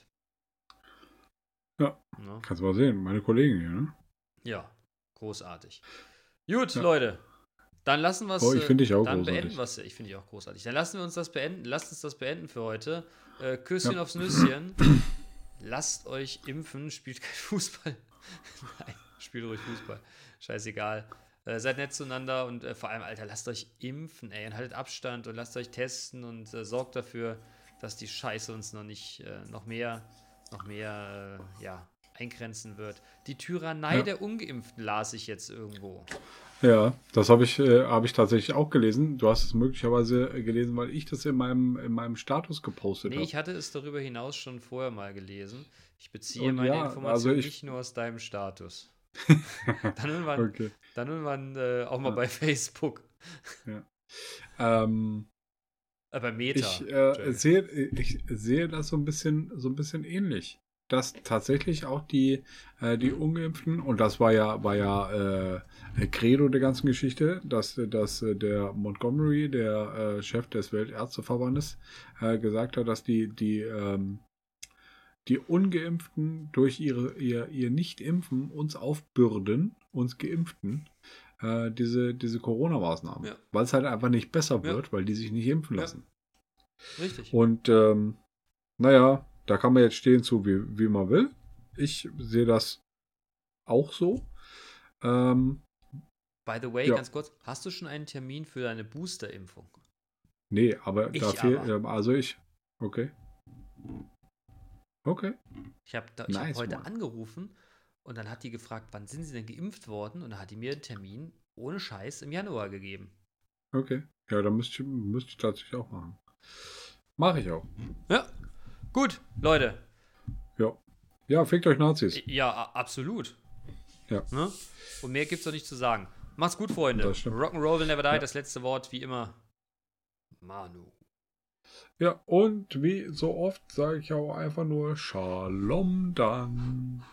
Ja. Ne? Kannst du mal sehen, meine Kollegen hier, ne? Ja, großartig. Gut, Ja. Leute. Dann lassen wir es. Oh, ich finde dich auch Dann großartig. beenden wir es. Ich finde dich auch großartig. Dann lassen wir uns das beenden. Lasst uns das beenden für heute. Äh, Küsschen Ja. aufs Nüsschen. Lasst euch impfen. Spielt kein Fußball. Nein, spielt ruhig Fußball. Scheißegal. Äh, seid nett zueinander und äh, vor allem, Alter, lasst euch impfen, ey. Und haltet Abstand und lasst euch testen und äh, sorgt dafür, dass die Scheiße uns noch nicht äh, noch mehr, noch mehr, äh, ja, eingrenzen wird. Die Tyrannei Ja. der Ungeimpften las ich jetzt irgendwo. Ja, das habe ich, äh, hab ich tatsächlich auch gelesen. Du hast es möglicherweise äh, gelesen, weil ich das in meinem, in meinem Status gepostet Nee, habe. ich hatte es darüber hinaus schon vorher mal gelesen. Ich beziehe Und meine ja, Informationen also ich- nicht nur aus deinem Status. dann irgendwann, Okay. dann irgendwann äh, auch mal Ja. bei Facebook. Ähm, Bei Meta. ich, äh, sehe, ich sehe das so ein bisschen, so ein bisschen ähnlich. dass tatsächlich auch die, äh, die Ungeimpften, und das war ja, war ja äh, Credo der ganzen Geschichte, dass, dass der Montgomery, der äh, Chef des Weltärzteverbandes, äh, gesagt hat, dass die, die, ähm, die Ungeimpften durch ihre, ihr, ihr Nicht-Impfen uns aufbürden, uns Geimpften, äh, diese, diese Corona-Maßnahmen. Ja. Weil es halt einfach nicht besser Ja. wird, weil die sich nicht impfen Ja. lassen. Richtig. Und ähm, naja, da kann man jetzt stehen zu, wie, wie man will. Ich sehe das auch so. Ähm, By the way, Ja. ganz kurz, hast du schon einen Termin für deine Booster-Impfung? nee, aber Ich dafür, aber. ähm, also ich, okay. Okay. Ich habe hab Nice heute one. angerufen und dann hat die gefragt, wann sind sie denn geimpft worden? Und dann hat die mir einen Termin ohne Scheiß im Januar gegeben. Okay. Ja, dann müsste ich, müsste ich tatsächlich auch machen. Mache ich auch. Ja, gut, Leute. Ja. Ja, fickt euch Nazis. Ja, a- absolut. Ja. Ne? Und mehr gibt's doch nicht zu sagen. Macht's gut, Freunde. Rock'n'Roll will never die. Ja. Das letzte Wort, wie immer. Manu. Ja, und wie so oft sage ich auch einfach nur Shalom dann.